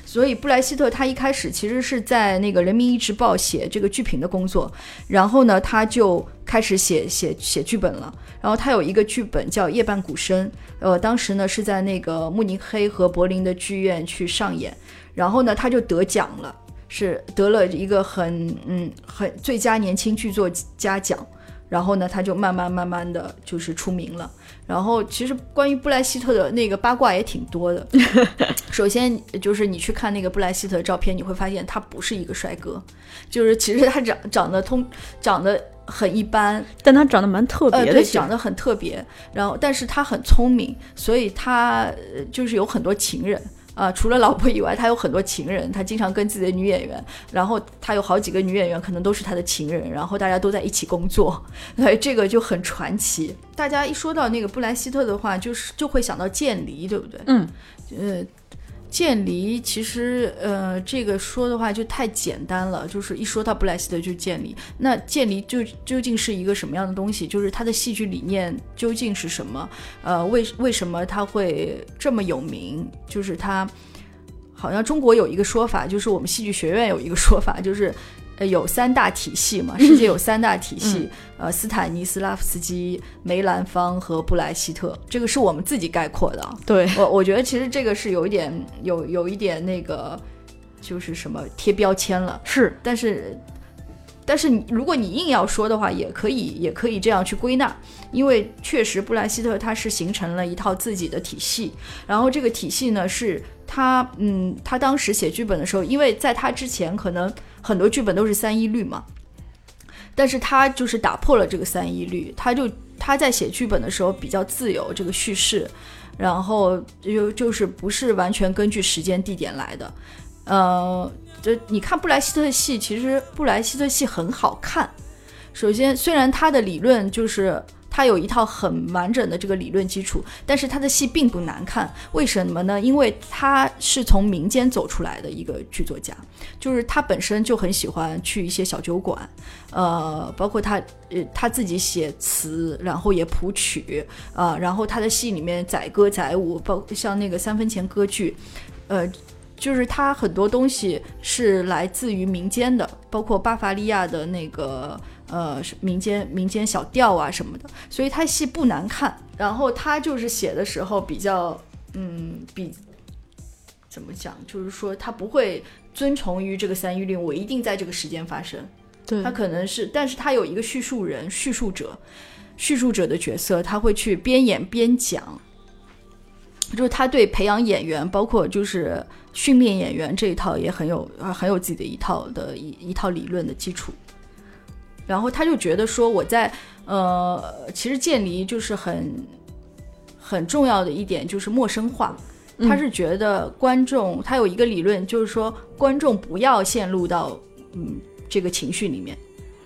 所以布莱希特他一开始其实是在那个《人民译志报》写这个剧评的工作，然后呢，他就开始写写写剧本了。然后他有一个剧本叫《夜半鼓声》，呃，当时呢是在那个慕尼黑和柏林的剧院去上演，然后呢他就得奖了，是得了一个很嗯很最佳年轻剧作家奖。然后呢，他就慢慢慢慢的就是出名了。然后其实关于布莱希特的那个八卦也挺多的。首先就是你去看那个布莱希特的照片，你会发现他不是一个帅哥，就是其实他长长得通长得很一般，但他长得蛮特别呃，的，对，长得很特别。然后但是他很聪明，所以他呃就是有很多情人。啊、除了老婆以外，他有很多情人，他经常跟自己的女演员，然后他有好几个女演员，可能都是他的情人，然后大家都在一起工作，对，这个就很传奇。大家一说到那个布莱希特的话，就是就会想到剑离，对不对？嗯，呃，渐离其实呃，这个说的话就太简单了，就是一说到布莱希特就渐离。那渐离就究竟是一个什么样的东西？就是他的戏剧理念究竟是什么？呃，为为什么他会这么有名？就是他好像中国有一个说法，就是我们戏剧学院有一个说法，就是。呃，有三大体系嘛？世界有三大体系，呃，斯坦尼斯拉夫斯基、梅兰芳和布莱希特，这个是我们自己概括的啊。对，我我觉得其实这个是有一点有有一点那个，就是什么贴标签了。是但是，但是你如果你硬要说的话，也可以也可以这样去归纳，因为确实布莱希特他是形成了一套自己的体系，然后这个体系呢是他嗯他当时写剧本的时候，因为在他之前可能很多剧本都是三一律嘛，但是他就是打破了这个三一律，他就他在写剧本的时候比较自由这个叙事，然后就就是不是完全根据时间地点来的，呃，就你看布莱希特的戏，其实布莱希特戏很好看。首先，虽然他的理论就是他有一套很完整的这个理论基础，但是他的戏并不难看。为什么呢？因为他是从民间走出来的一个剧作家，就是他本身就很喜欢去一些小酒馆，呃，包括他呃他自己写词，然后也谱曲啊、然后他的戏里面载歌载舞，包括像那个三分钱歌剧，呃。就是他很多东西是来自于民间的，包括巴伐利亚的那个呃民间民间小调啊什么的，所以他戏不难看。然后他就是写的时候比较嗯比怎么讲，就是说他不会遵从于这个三一律，我一定在这个时间发生。对他可能是，但是他有一个叙述人、叙述者、叙述者的角色，他会去边演边讲，就是他对培养演员，包括就是训练演员这一套也很有啊很有自己的一套的一一套理论的基础。然后他就觉得说，我在呃，其实建离就是很很重要的一点就是陌生化。他是觉得观众，他有一个理论，就是说观众不要陷入到嗯这个情绪里面，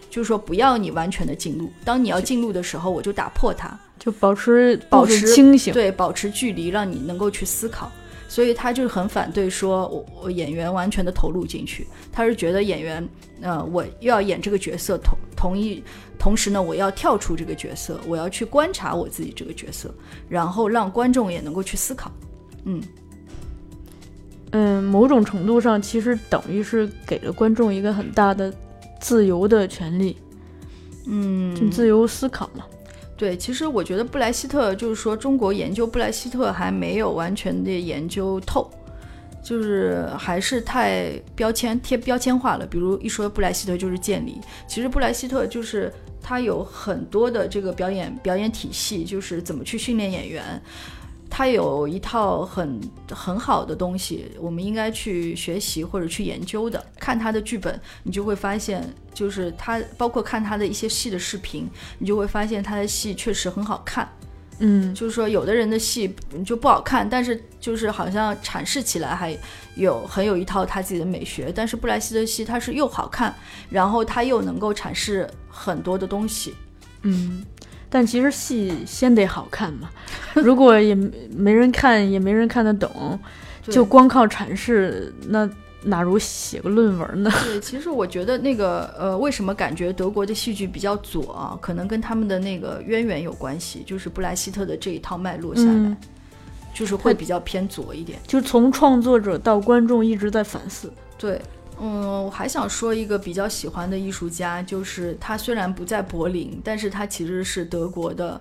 就是说不要你完全的进入。当你要进入的时候，我就打破它，就保持保持清醒。对，保持距离，让你能够去思考。所以他就很反对说我我演员完全的投入进去，他是觉得演员，呃，我又要演这个角色，同同意同时呢，我要跳出这个角色，我要去观察我自己这个角色，然后让观众也能够去思考。嗯，嗯，某种程度上其实等于是给了观众一个很大的自由的权利，嗯自由思考嘛。对，其实我觉得布莱希特就是说，中国研究布莱希特还没有完全的研究透，就是还是太标签贴标签化了。比如一说布莱希特就是建立，其实布莱希特就是他有很多的这个表演表演体系，就是怎么去训练演员。他有一套很很好的东西，我们应该去学习或者去研究的。看他的剧本，你就会发现，就是他包括看他的一些戏的视频，你就会发现他的戏确实很好看。嗯，就是说，有的人的戏就不好看，但是就是好像阐释起来还有很有一套他自己的美学。但是布莱希的戏，他是又好看，然后他又能够阐释很多的东西。嗯。但其实戏先得好看嘛，如果也没人看，也没人看得懂，就光靠阐释，那哪如写个论文呢？对，其实我觉得那个呃，为什么感觉德国的戏剧比较左啊？可能跟他们的那个渊源有关系，就是布莱希特的这一套脉络下来，就是会比较偏左一点。就从创作者到观众一直在反思。对。嗯，我还想说一个比较喜欢的艺术家，就是他虽然不在柏林，但是他其实是德国的。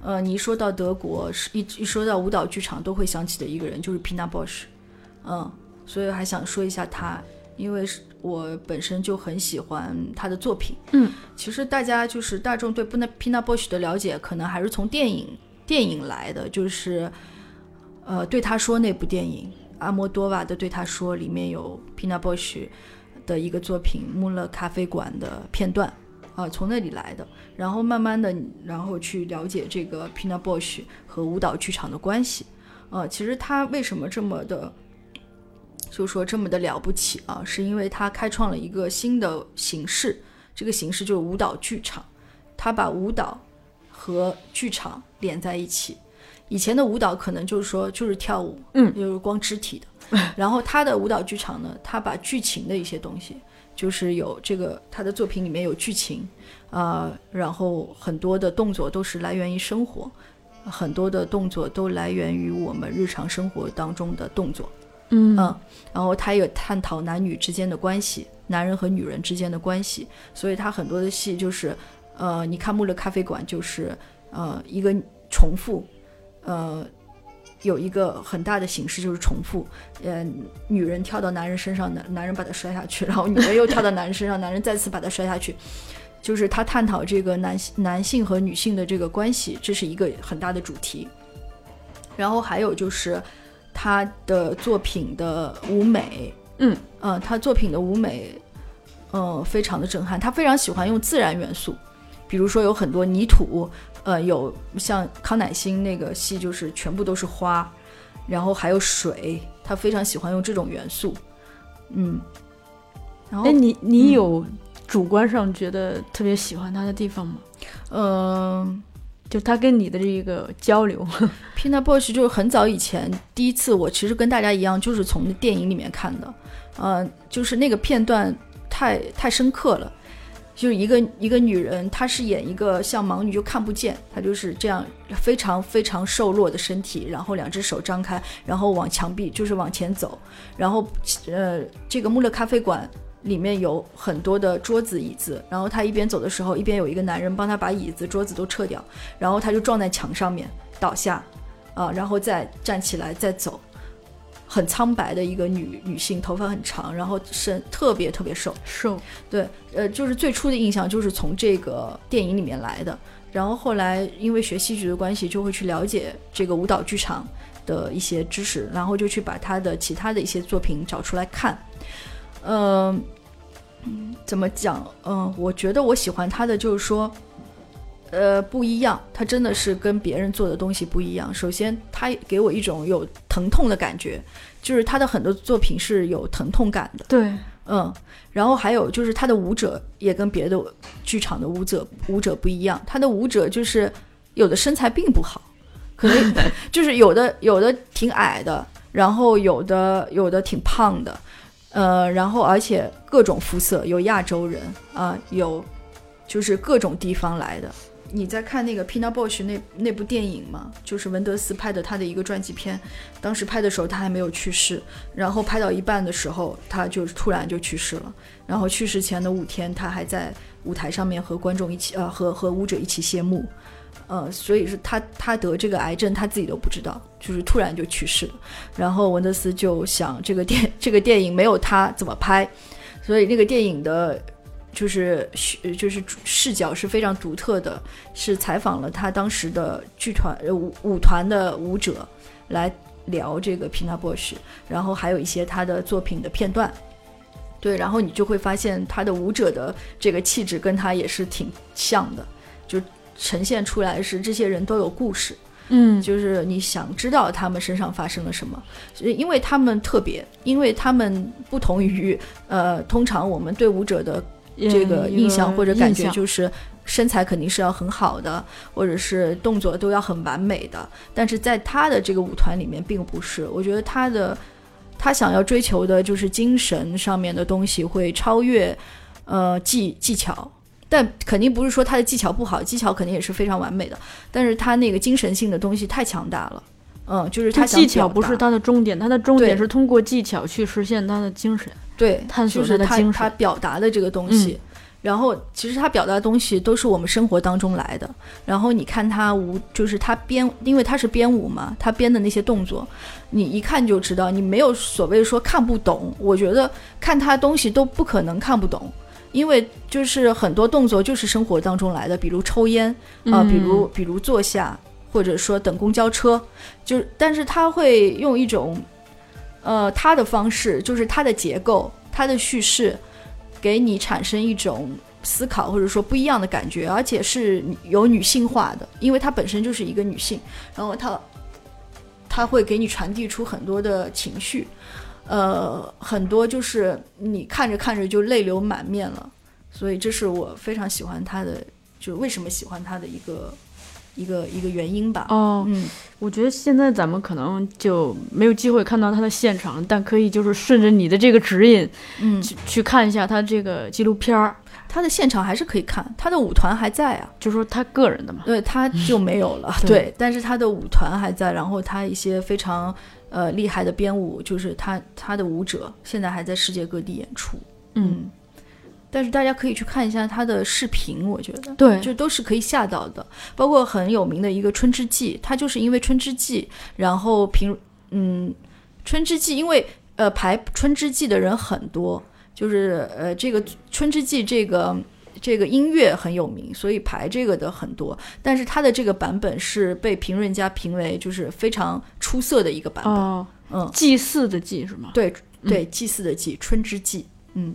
呃，你一说到德国，是一一说到舞蹈剧场都会想起的一个人，就是 Pina Bausch。嗯，所以还想说一下他，因为是我本身就很喜欢他的作品。嗯，其实大家就是大众对 Pina Pina Bausch 的了解，可能还是从电影电影来的，就是呃，对他说那部电影。阿莫多瓦的对他说，里面有 Pina Bausch 的一个作品《穆勒咖啡馆》的片段，啊，从那里来的。然后慢慢的，然后去了解这个 Pina Bausch 和舞蹈剧场的关系。呃，其实他为什么这么的，就说这么的了不起啊？是因为他开创了一个新的形式，这个形式就是舞蹈剧场。他把舞蹈和剧场连在一起。以前的舞蹈可能就是说就是跳舞，嗯，就是光肢体的。然后他的舞蹈剧场呢，他把剧情的一些东西，就是有这个他的作品里面有剧情，啊，然后很多的动作都是来源于生活，很多的动作都来源于我们日常生活当中的动作，嗯然后他也探讨男女之间的关系，男人和女人之间的关系，所以他很多的戏就是，呃，你看《穆勒咖啡馆》就是呃一个重复。呃，有一个很大的形式就是重复，呃，女人跳到男人身上，男男人把她摔下去，然后女人又跳到男人身上，男人再次把她摔下去，就是他探讨这个男男性和女性的这个关系，这是一个很大的主题。然后还有就是他的作品的舞美，嗯，呃，他作品的舞美，呃，非常的震撼，他非常喜欢用自然元素，比如说有很多泥土。呃，有像康乃馨那个戏，就是全部都是花，然后还有水，他非常喜欢用这种元素。嗯，然后，哎，你你有主观上觉得特别喜欢他的地方吗？嗯，就他跟你的这个交流。Pina Bausch 就是很早以前第一次，我其实跟大家一样，就是从电影里面看的。呃，就是那个片段太太深刻了。就是一个一个女人，她是演一个像盲女，就看不见，她就是这样非常非常瘦弱的身体，然后两只手张开，然后往墙壁就是往前走，然后呃，这个穆勒咖啡馆里面有很多的桌子椅子，然后她一边走的时候，一边有一个男人帮她把椅子桌子都撤掉，然后她就撞在墙上面倒下，啊，然后再站起来再走。很苍白的一个女女性，头发很长，然后身特别特别瘦瘦。对，呃，就是最初的印象就是从这个电影里面来的。然后后来因为学戏剧的关系，就会去了解这个舞蹈剧场的一些知识，然后就去把他的其他的一些作品找出来看。嗯，怎么讲？嗯，我觉得我喜欢他的就是说。呃，不一样，他真的是跟别人做的东西不一样。首先，他给我一种有疼痛的感觉，就是他的很多作品是有疼痛感的。对，嗯，然后还有就是他的舞者也跟别的剧场的舞者舞者不一样，他的舞者就是有的身材并不好，可能 就是有的有的挺矮的，然后有的有的挺胖的，呃，然后而且各种肤色，有亚洲人啊，有就是各种地方来的。你在看那个 Pina Bausch 那那部电影吗？就是文德斯拍的他的一个传记片。当时拍的时候他还没有去世，然后拍到一半的时候他就突然就去世了。然后去世前的五天他还在舞台上面和观众一起呃和和舞者一起谢幕，呃，所以是他他得这个癌症，他自己都不知道，就是突然就去世了。然后文德斯就想，这个电这个电影没有他怎么拍？所以那个电影的，就是就是视角是非常独特的，是采访了他当时的剧团呃舞舞团的舞者来聊这个皮纳波什，然后还有一些他的作品的片段。对，然后你就会发现他的舞者的这个气质跟他也是挺像的，就呈现出来是这些人都有故事，嗯，就是你想知道他们身上发生了什么，因为他们特别，因为他们不同于呃，通常我们对舞者的这个印象或者感觉就是身材肯定是要很好的，或者是动作都要很完美的，但是在他的这个舞团里面并不是，我觉得他的。他想要追求的就是精神上面的东西会超越，呃技技巧，但肯定不是说他的技巧不好，技巧肯定也是非常完美的，但是他那个精神性的东西太强大了，嗯，就是他技巧不是他的重点，他的重点是通过技巧去实现他的精神，对，探索他的精神，他表达的这个东西。然后，其实他表达的东西都是我们生活当中来的。然后你看他舞，就是他编，因为他是编舞嘛，他编的那些动作，你一看就知道。你没有所谓说看不懂，我觉得看他东西都不可能看不懂，因为就是很多动作就是生活当中来的，比如抽烟啊，比如比如坐下，或者说等公交车，就但是他会用一种，呃，他的方式，就是他的结构，他的叙事。给你产生一种思考，或者说不一样的感觉，而且是有女性化的，因为她本身就是一个女性，然后她，她会给你传递出很多的情绪，呃，很多就是你看着看着就泪流满面了，所以这是我非常喜欢她的，就是为什么喜欢她的一个。一个一个原因吧。哦，嗯，我觉得现在咱们可能就没有机会看到他的现场，但可以就是顺着你的这个指引，嗯，去去看一下他这个纪录片儿。他的现场还是可以看，他的舞团还在啊，就说他个人的嘛。对，他就没有了。对，但是他的舞团还在，然后他一些非常呃厉害的编舞，就是他他的舞者现在还在世界各地演出。嗯。但是大家可以去看一下他的视频，我觉得对，就都是可以下到的。包括很有名的一个《春之祭》，他就是因为《春之祭》，然后评嗯，《春之祭》因为呃排《春之祭》的人很多，就是呃这个《春之祭》这个这个音乐很有名，所以排这个的很多。但是他的这个版本是被评论家评为就是非常出色的一个版本。嗯，祭祀的祭是吗？对对，祭祀的祭，《春之祭》嗯。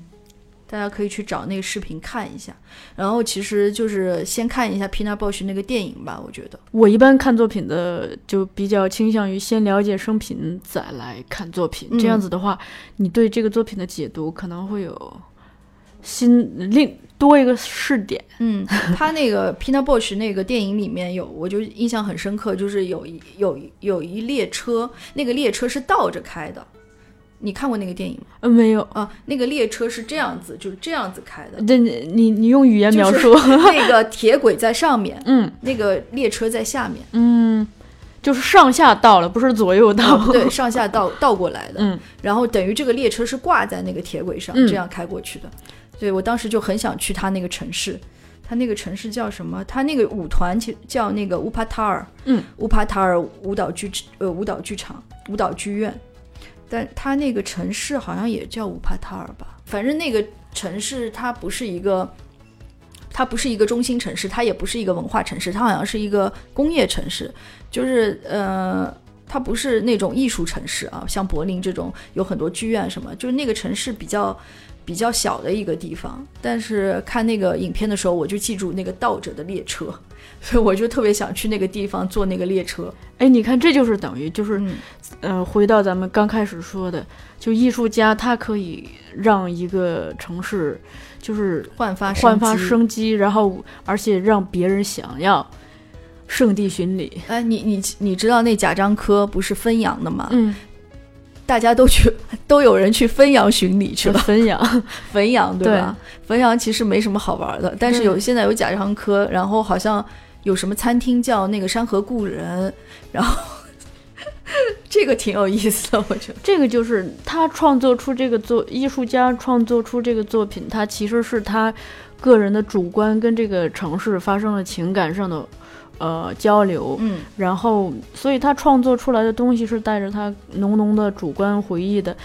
大家可以去找那个视频看一下，然后其实就是先看一下 Pina Bausch 那个电影吧。我觉得我一般看作品的就比较倾向于先了解生平再来看作品，这样子的话，你对这个作品的解读可能会有新另多一个试点。嗯，他那个 Pina Bausch 那个电影里面有，我就印象很深刻，就是有一有有一列车，那个列车是倒着开的。你看过那个电影吗？呃，没有啊。那个列车是这样子，就是这样子开的。对，你你用语言描述。那个铁轨在上面，嗯，那个列车在下面，嗯，就是上下倒了，不是左右倒。对，上下倒 倒过来的。嗯，然后等于这个列车是挂在那个铁轨上，这样开过去的。对，我当时就很想去他那个城市，他那个城市叫什么？他那个舞团叫那个乌帕塔尔，嗯，乌帕塔尔舞蹈剧呃舞蹈剧场舞蹈剧院。但它那个城市好像也叫乌帕塔尔吧，反正那个城市它不是一个，它不是一个中心城市，它也不是一个文化城市，它好像是一个工业城市，就是呃，它不是那种艺术城市啊，像柏林这种有很多剧院什么，就是那个城市比较比较小的一个地方。但是看那个影片的时候，我就记住那个倒着的列车。所以我就特别想去那个地方坐那个列车。哎，你看，这就是等于就是，呃，回到咱们刚开始说的，就艺术家他可以让一个城市就是焕发焕发生机，然后而且让别人想要圣地巡礼。哎，你你你知道那贾樟柯不是汾阳的吗？嗯，大家都去，都有人去汾阳巡礼去了。汾阳，汾阳 对吧？汾阳其实没什么好玩的，但是有现在有贾樟柯，然后好像。有什么餐厅叫那个山河故人，然后这个挺有意思的，我觉得这个就是他创作出这个作艺术家创作出这个作品，他其实是他个人的主观跟这个城市发生了情感上的呃交流，嗯然后所以他创作出来的东西是带着他浓浓的主观回忆的。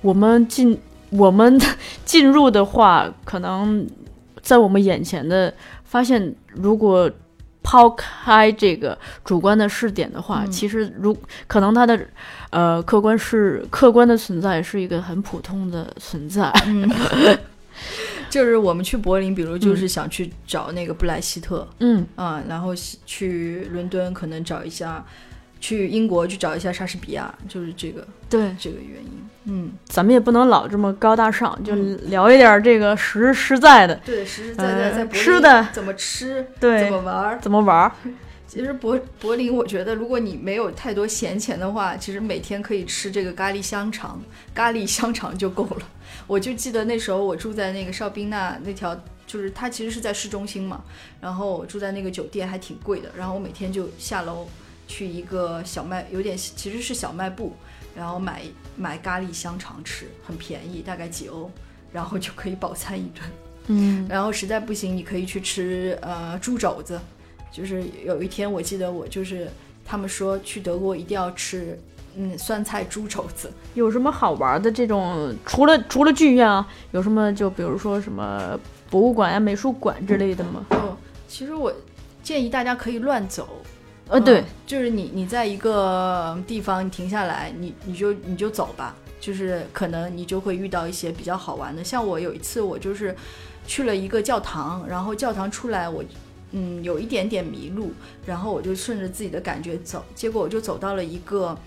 我们进我们进入的话，可能在我们眼前的发现，如果抛开这个主观的视点的话，嗯其实如可能他的呃客观是客观的存在是一个很普通的存在。嗯，就是我们去柏林，比如就是想去找那个布莱希特，嗯啊、然后去伦敦可能找一下，去英国去找一下莎士比亚，就是这个对，这个原因。嗯，咱们也不能老这么高大上，就嗯聊一点这个实实在的，对，实实在呃在在吃的怎么吃，对怎么玩儿。怎么玩儿。其实柏柏林，我觉得如果你没有太多闲钱的话，其实每天可以吃这个咖喱香肠，咖喱香肠就够了。我就记得那时候我住在那个哨兵那那条，就是它其实是在市中心嘛，然后我住在那个酒店还挺贵的，然后我每天就下楼去一个小卖，有点其实是小卖部，然后买买咖喱香肠吃，很便宜，大概几欧，然后就可以饱餐一顿。嗯 然后实在不行，你可以去吃呃猪肘子。就是有一天我记得我就是他们说去德国一定要吃嗯酸菜猪肘子，有什么好玩的这种？除了除了剧院啊，有什么就比如说什么博物馆呀、美术馆之类的吗？哦，其实我建议大家可以乱走。呃，对嗯，就是你你在一个地方你停下来，你你就你就走吧，就是可能你就会遇到一些比较好玩的。像我有一次我就是去了一个教堂，然后教堂出来我。嗯，有一点点迷路，然后我就顺着自己的感觉走，结果我就走到了一个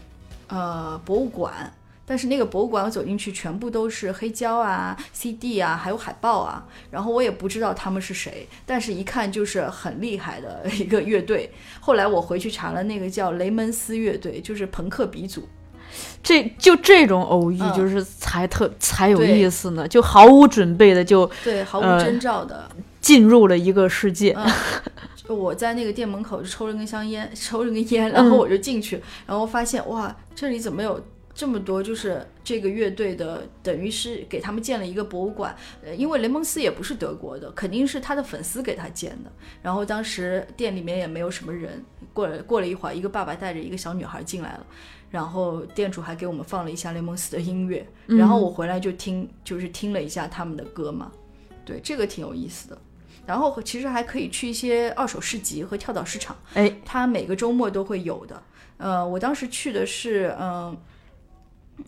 呃博物馆，但是那个博物馆我走进去全部都是黑胶啊、CD 啊，还有海报啊，然后我也不知道他们是谁，但是一看就是很厉害的一个乐队。后来我回去查了，那个叫雷门斯乐队，就是朋克鼻祖。这就这种偶遇，嗯就是才特才有意思呢，就毫无准备的就对，毫无呃征兆的。进入了一个世界。我在那个店门口就抽了根香烟，抽了根烟，然后我就进去，然后发现哇，这里怎么有这么多？就是这个乐队的，等于是给他们建了一个博物馆。呃，因为雷蒙斯也不是德国的，肯定是他的粉丝给他建的。然后当时店里面也没有什么人，过了过了一会儿，一个爸爸带着一个小女孩进来了。然后店主还给我们放了一下雷蒙斯的音乐，然后我回来就听，就是听了一下他们的歌嘛，对，这个挺有意思的。然后其实还可以去一些二手市集和跳蚤市场，哎，它每个周末都会有的。呃，我当时去的是，嗯、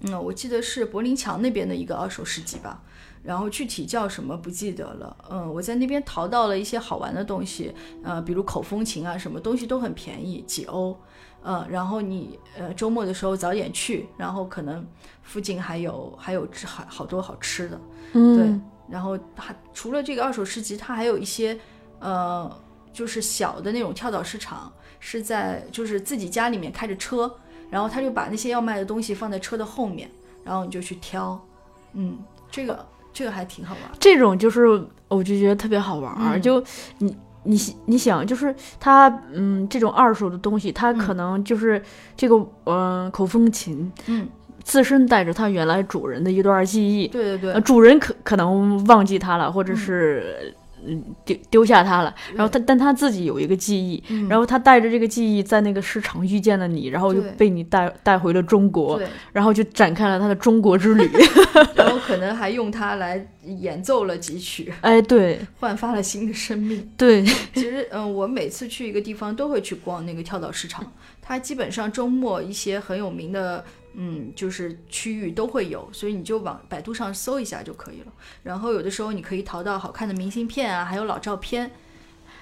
嗯，我记得是柏林墙那边的一个二手市集吧，然后具体叫什么不记得了。嗯，我在那边淘到了一些好玩的东西，呃，比如口风琴啊，什么东西都很便宜，几欧。呃，然后你呃周末的时候早点去，然后可能附近还有还有吃好好多好吃的。嗯，然后它除了这个二手市集，它还有一些呃，就是小的那种跳蚤市场，是在就是自己家里面开着车，然后他就把那些要卖的东西放在车的后面，然后你就去挑，嗯，这个这个还挺好玩的。这种就是我就觉得特别好玩就你。你你想，就是它，嗯，这种二手的东西，它嗯可能就是这个，嗯、口风琴嗯，自身带着它原来主人的一段记忆，对对对，呃，主人可可能忘记它了，或者是嗯。丢丢下它了，然后他但他自己有一个记忆，嗯。然后他带着这个记忆在那个市场遇见了你，然后就被你带带回了中国，然后就展开了他的中国之旅。然后可能还用它来演奏了几曲，哎，对。焕发了新的生命。对，其实，嗯，我每次去一个地方都会去逛那个跳蚤市场，它基本上周末一些很有名的，嗯，就是区域都会有，所以你就往百度上搜一下就可以了。然后有的时候你可以淘到好看的明信片啊，还有老照片，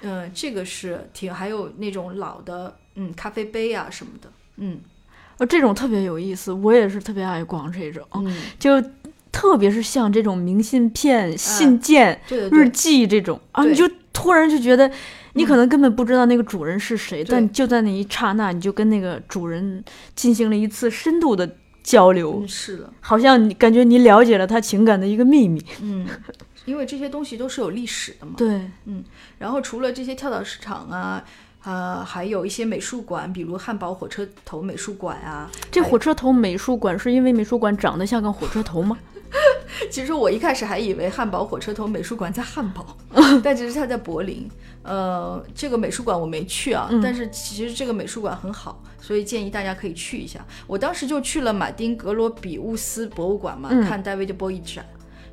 嗯，这个是挺，还有那种老的，嗯，咖啡杯啊什么的，嗯呃，这种特别有意思，我也是特别爱逛这种，嗯，就特别是像这种明信片、信件、日对对对，记这种啊，你就突然就觉得。你可能根本不知道那个主人是谁，对但就在那一刹那，你就跟那个主人进行了一次深度的交流，嗯，是的，好像你感觉你了解了他情感的一个秘密。嗯，因为这些东西都是有历史的嘛，对，嗯然后除了这些跳蚤市场啊，呃，还有一些美术馆，比如汉堡火车头美术馆啊，这火车头美术馆是因为美术馆长得像个火车头吗？其实我一开始还以为汉堡火车头美术馆在汉堡，但其实它在柏林。呃，这个美术馆我没去啊，但是其实这个美术馆很好，所以建议大家可以去一下。我当时就去了马丁格罗比乌斯博物馆嘛，看 David Bowie 展。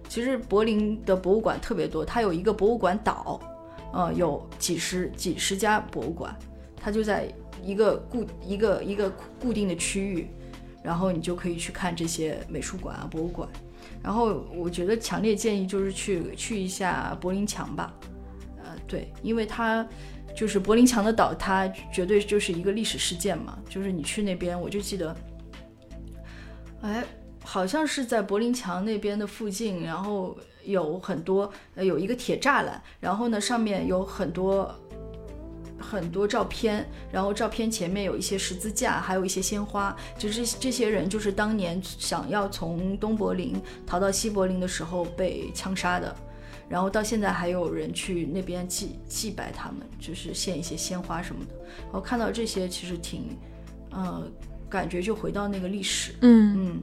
其实柏林的博物馆特别多，它有一个博物馆岛，呃，有几十几十家博物馆，它就在一个固一个一个固定的区域，然后你就可以去看这些美术馆啊博物馆。然后我觉得强烈建议就是去去一下柏林墙吧，呃，对，因为它就是柏林墙的倒塌，绝对就是一个历史事件嘛。就是你去那边，我就记得，哎，好像是在柏林墙那边的附近，然后有很多呃有一个铁栅栏，然后呢上面有很多。很多照片，然后照片前面有一些十字架，还有一些鲜花。就是这些人，就是当年想要从东柏林逃到西柏林的时候被枪杀的。然后到现在还有人去那边祭祭拜他们，就是献一些鲜花什么的。我看到这些，其实挺，呃，感觉就回到那个历史。嗯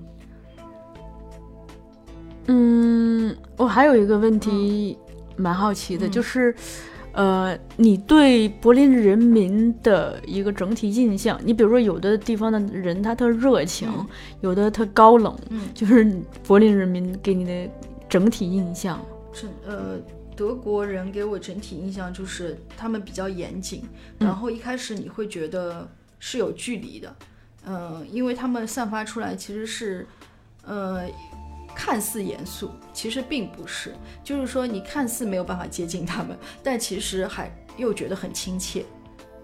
嗯嗯，我还有一个问题蛮好奇的，就是。呃，你对柏林人民的一个整体印象，你比如说有的地方的人他特热情，有的特高冷，嗯，就是柏林人民给你的整体印象。是呃，德国人给我整体印象就是他们比较严谨，然后一开始你会觉得是有距离的，嗯，因为他们散发出来其实是，呃。看似严肃，其实并不是。就是说，你看似没有办法接近他们，但其实还又觉得很亲切，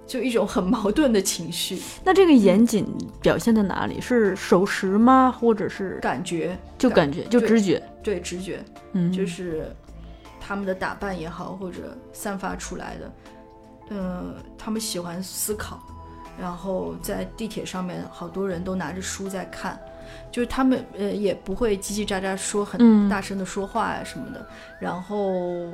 就一种很矛盾的情绪。那这个严谨表现在哪里？是守时吗？或者是感觉？就感觉，就直觉？对，直觉。嗯，就是他们的打扮也好，或者散发出来的，嗯，他们喜欢思考。然后在地铁上面，好多人都拿着书在看。就是他们呃也不会叽叽喳喳说很大声的说话呀什么的，然后，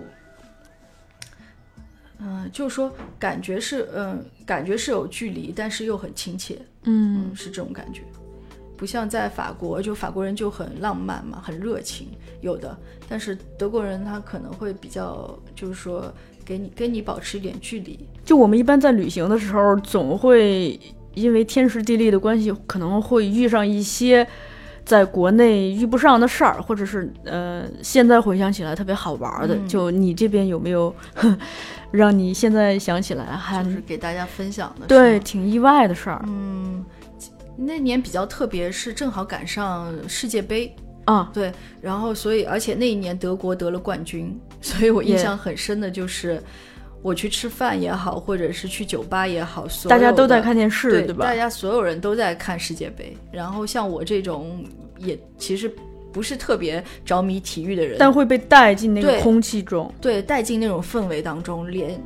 嗯，就是说感觉是嗯感觉是有距离，但是又很亲切，嗯，是这种感觉，不像在法国，就法国人就很浪漫嘛，很热情，有的，但是德国人他可能会比较就是说给你跟你保持一点距离。就我们一般在旅行的时候，总会。因为天时地利的关系，可能会遇上一些在国内遇不上的事儿，或者是呃，现在回想起来特别好玩的。就你这边有没有让你现在想起来还是给大家分享的？对，挺意外的事儿。嗯，那年比较特别，是正好赶上世界杯啊。对，然后所以而且那一年德国得了冠军，所以我印象很深的就是。我去吃饭也好，或者是去酒吧也好，大家都在看电视，对吧？大家所有人都在看世界杯。然后像我这种也其实不是特别着迷体育的人，但会被带进那个空气中，对，带进那种氛围当中，连。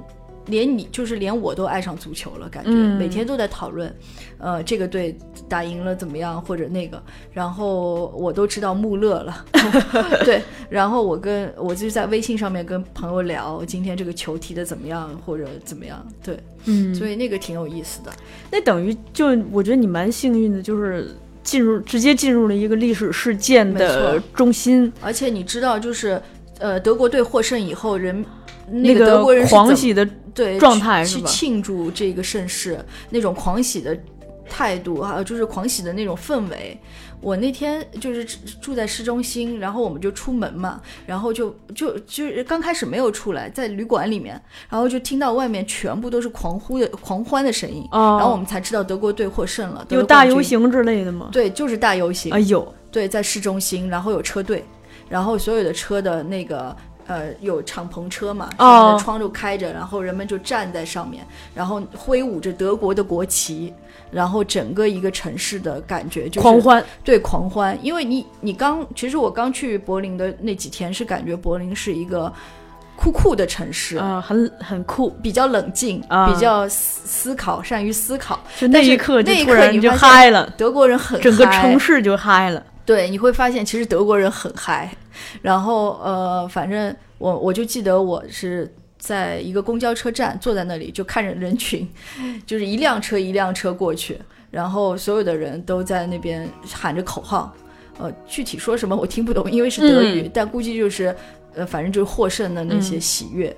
连你就是连我都爱上足球了，感觉每天都在讨论，呃，这个队打赢了怎么样，或者那个，然后我都知道穆勒了，对，然后我跟我就在微信上面跟朋友聊今天这个球踢的怎么样，或者怎么样，对，嗯，所以那个挺有意思的。那等于就我觉得你蛮幸运的，就是进入直接进入了一个历史事件的中心，而且你知道，就是呃，德国队获胜以后，人那个德国人狂喜的。对，状态去庆祝这个盛世，那种狂喜的态度哈，就是狂喜的那种氛围。我那天就是住在市中心，然后我们就出门嘛，然后就就就刚开始没有出来，在旅馆里面，然后就听到外面全部都是狂呼的狂欢的声音，然后我们才知道德国队获胜了。有大游行之类的吗？对，就是大游行。哎呦，对，在市中心，然后有车队，然后所有的车的那个。呃，有敞篷车嘛，上面的窗就开着，然后人们就站在上面，然后挥舞着德国的国旗，然后整个一个城市的感觉就是狂欢，对狂欢。因为你你刚，其实我刚去柏林的那几天是感觉柏林是一个酷酷的城市，啊，很很酷，比较冷静，比较思思考，善于思考。就那一刻，那一刻你就嗨了，德国人很整个城市就嗨了。对，你会发现其实德国人很嗨。然后呃，反正我我就记得我是在一个公交车站坐在那里，就看着人群，就是一辆车一辆车过去，然后所有的人都在那边喊着口号，呃，具体说什么我听不懂，因为是德语，嗯但估计就是呃，反正就是获胜的那些嗯喜悦。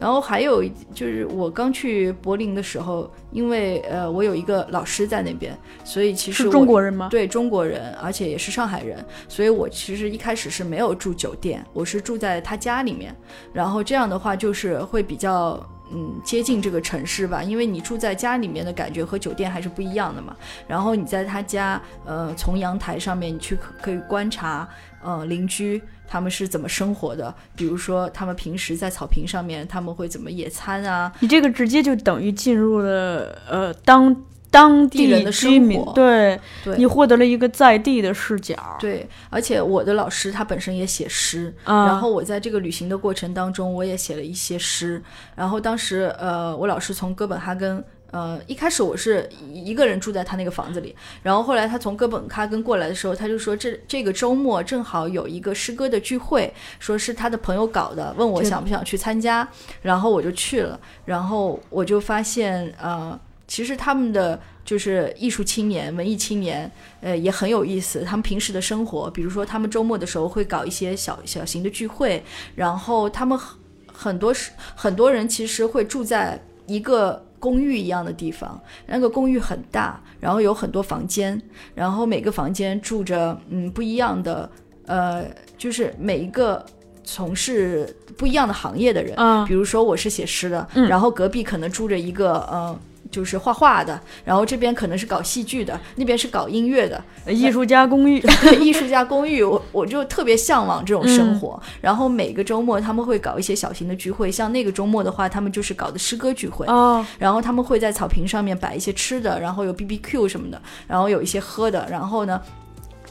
然后还有就是我刚去柏林的时候，因为呃我有一个老师在那边，所以其实是中国人吗？对中国人，而且也是上海人，所以我其实一开始是没有住酒店，我是住在他家里面。然后这样的话，就是会比较嗯接近这个城市吧，因为你住在家里面的感觉和酒店还是不一样的嘛。然后你在他家，呃，从阳台上面你去可可以观察，呃，邻居他们是怎么生活的，比如说他们平时在草坪上面他们会怎么野餐啊，你这个直接就等于进入了呃当当地地人的生活对对你获得了一个在地的视角。对，而且我的老师他本身也写诗，啊然后我在这个旅行的过程当中，我也写了一些诗。然后当时呃，我老师从哥本哈根。呃，一开始我是一个人住在他那个房子里，然后后来他从哥本哈根过来的时候，他就说这这个周末正好有一个诗歌的聚会，说是他的朋友搞的，问我想不想去参加，然后我就去了，然后我就发现呃，其实他们的就是艺术青年、文艺青年，呃，也很有意思。他们平时的生活，比如说他们周末的时候会搞一些小小型的聚会，然后他们很很多是很多人其实会住在一个公寓一样的地方，那个公寓很大，然后有很多房间，然后每个房间住着嗯不一样的呃，就是每一个从事不一样的行业的人。啊比如说我是写诗的，嗯然后隔壁可能住着一个呃。就是画画的，然后这边可能是搞戏剧的，那边是搞音乐的，艺术家公寓，艺术家公寓，我我就特别向往这种生活。然后每个周末他们会搞一些小型的聚会，像那个周末的话，他们就是搞的诗歌聚会。哦，然后他们会在草坪上面摆一些吃的，然后有 B B Q 什么的，然后有一些喝的，然后呢。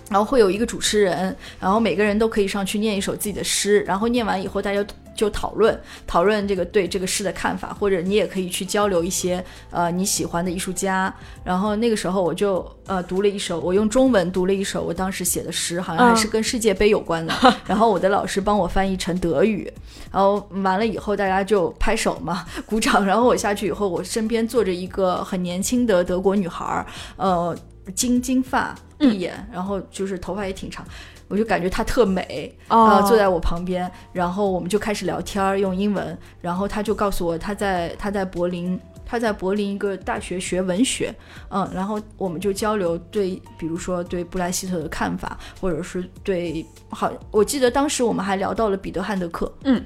然后会有一个主持人，然后每个人都可以上去念一首自己的诗，然后念完以后大家就就讨论讨论这个对这个诗的看法，或者你也可以去交流一些呃你喜欢的艺术家。然后那个时候我就呃读了一首，我用中文读了一首我当时写的诗，好像还是跟世界杯有关的。然后我的老师帮我翻译成德语，然后完了以后大家就拍手嘛，鼓掌。然后我下去以后，我身边坐着一个很年轻的德国女孩儿，呃，金金发碧眼，然后就是头发也挺长。我就感觉她特美，哦。呃，坐在我旁边，然后我们就开始聊天儿，用英文，然后她就告诉我她在她在柏林，他在柏林一个大学学文学，嗯，然后我们就交流对，比如说对布莱希特的看法，或者是对，好，我记得当时我们还聊到了彼得汉德克，嗯，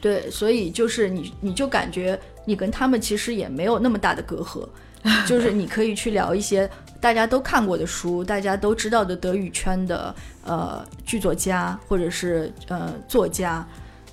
对，所以就是你你就感觉你跟他们其实也没有那么大的隔阂，就是你可以去聊一些大家都看过的书，大家都知道的德语圈的呃剧作家或者是呃作家，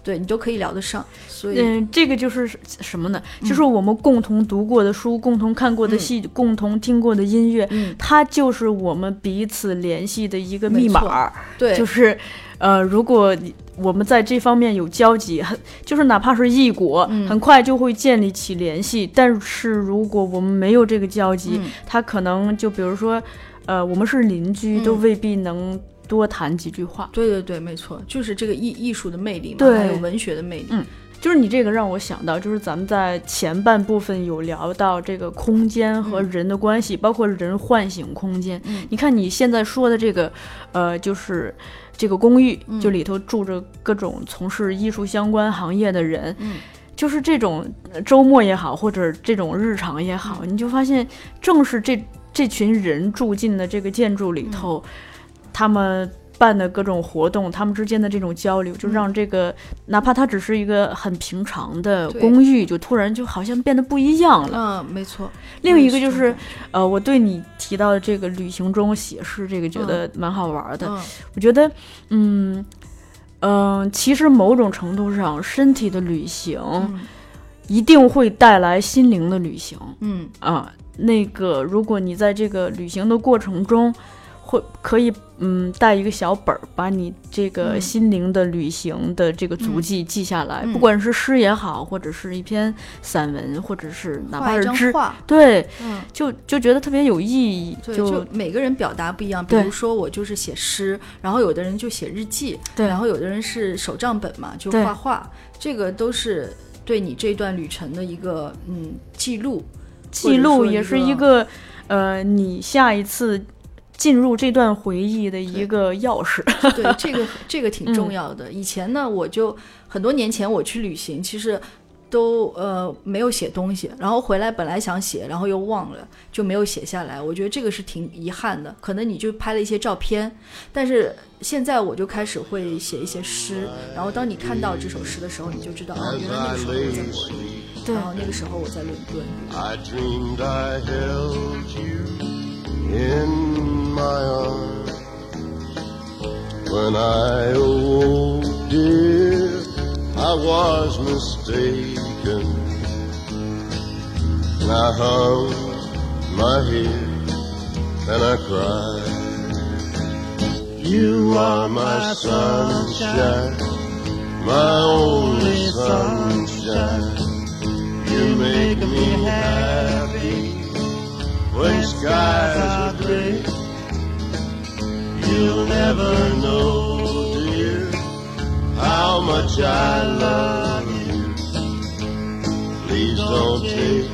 对你都可以聊得上。所以，嗯，这个就是什么呢？就是我们共同读过的书、共同看过的戏、共同听过的音乐，嗯，它就是我们彼此联系的一个密码。对，就是，呃，如果你我们在这方面有交集，很就是哪怕是异国，嗯很快就会建立起联系。但是如果我们没有这个交集，嗯他可能就比如说，呃，我们是邻居，嗯都未必能多谈几句话。对对对，没错，就是这个艺艺术的魅力嘛，还有文学的魅力。嗯就是你这个让我想到，就是咱们在前半部分有聊到这个空间和人的关系，包括人唤醒空间。嗯你看你现在说的这个，呃，就是这个公寓，嗯。就里头住着各种从事艺术相关行业的人，嗯。就是这种呃周末也好，或者这种日常也好，嗯。你就发现，正是这这群人住进的这个建筑里头，嗯他们办的各种活动，他们之间的这种交流，就让这个、哪怕它只是一个很平常的公寓，就突然就好像变得不一样了。嗯，没错。另一个就是呃，我对你提到的这个旅行中写诗，这个觉得蛮好玩的。嗯我觉得，嗯嗯、其实某种程度上，身体的旅行。嗯一定会带来心灵的旅行嗯啊。那个，如果你在这个旅行的过程中，会可以嗯带一个小本儿，把你这个嗯。心灵的旅行的这个足迹记下来，嗯。不管是诗也好，或者是一篇散文，或者是哪怕是知，张画，对，嗯，就就觉得特别有意义，对，就就每个人表达不一样。比如说我就是写诗，然后有的人就写日记，对。然后有的人是手账本嘛，就画画，这个都是对你这段旅程的一个嗯记录。记录也是一个个，呃，你下一次进入这段回忆的一个钥匙。对，这个这个挺重要的。以前呢，我就很多年前我去旅行，其实都呃没有写东西，然后回来本来想写，然后又忘了，就没有写下来。我觉得这个是挺遗憾的。可能你就拍了一些照片，但是现在我就开始会写一些诗，然后当你看到这首诗的时候，你就知道哦，原来那个时候我在对然后那个时候我在伦敦。I dreamed I held you in my arms. When I awoke, dear, I was mistaken. And I hung my head and I cried. You are my sunshine, my only sunshine. You make me happy when skies are gray. You'll never know, dear, how much I love you. Please don't take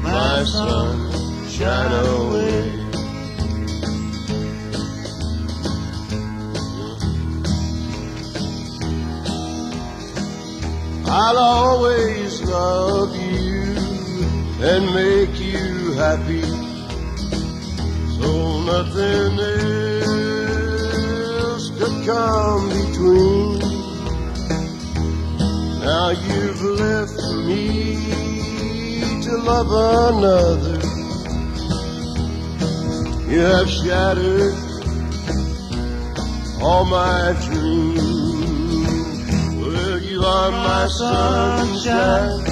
my sunshine away. I'll always love you and make you happy. So nothing come between. Now you've left me to love another. You have shattered all my dreams. Well, you are my sunshine,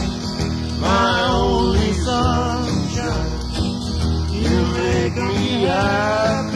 my only sunshine. You make me happy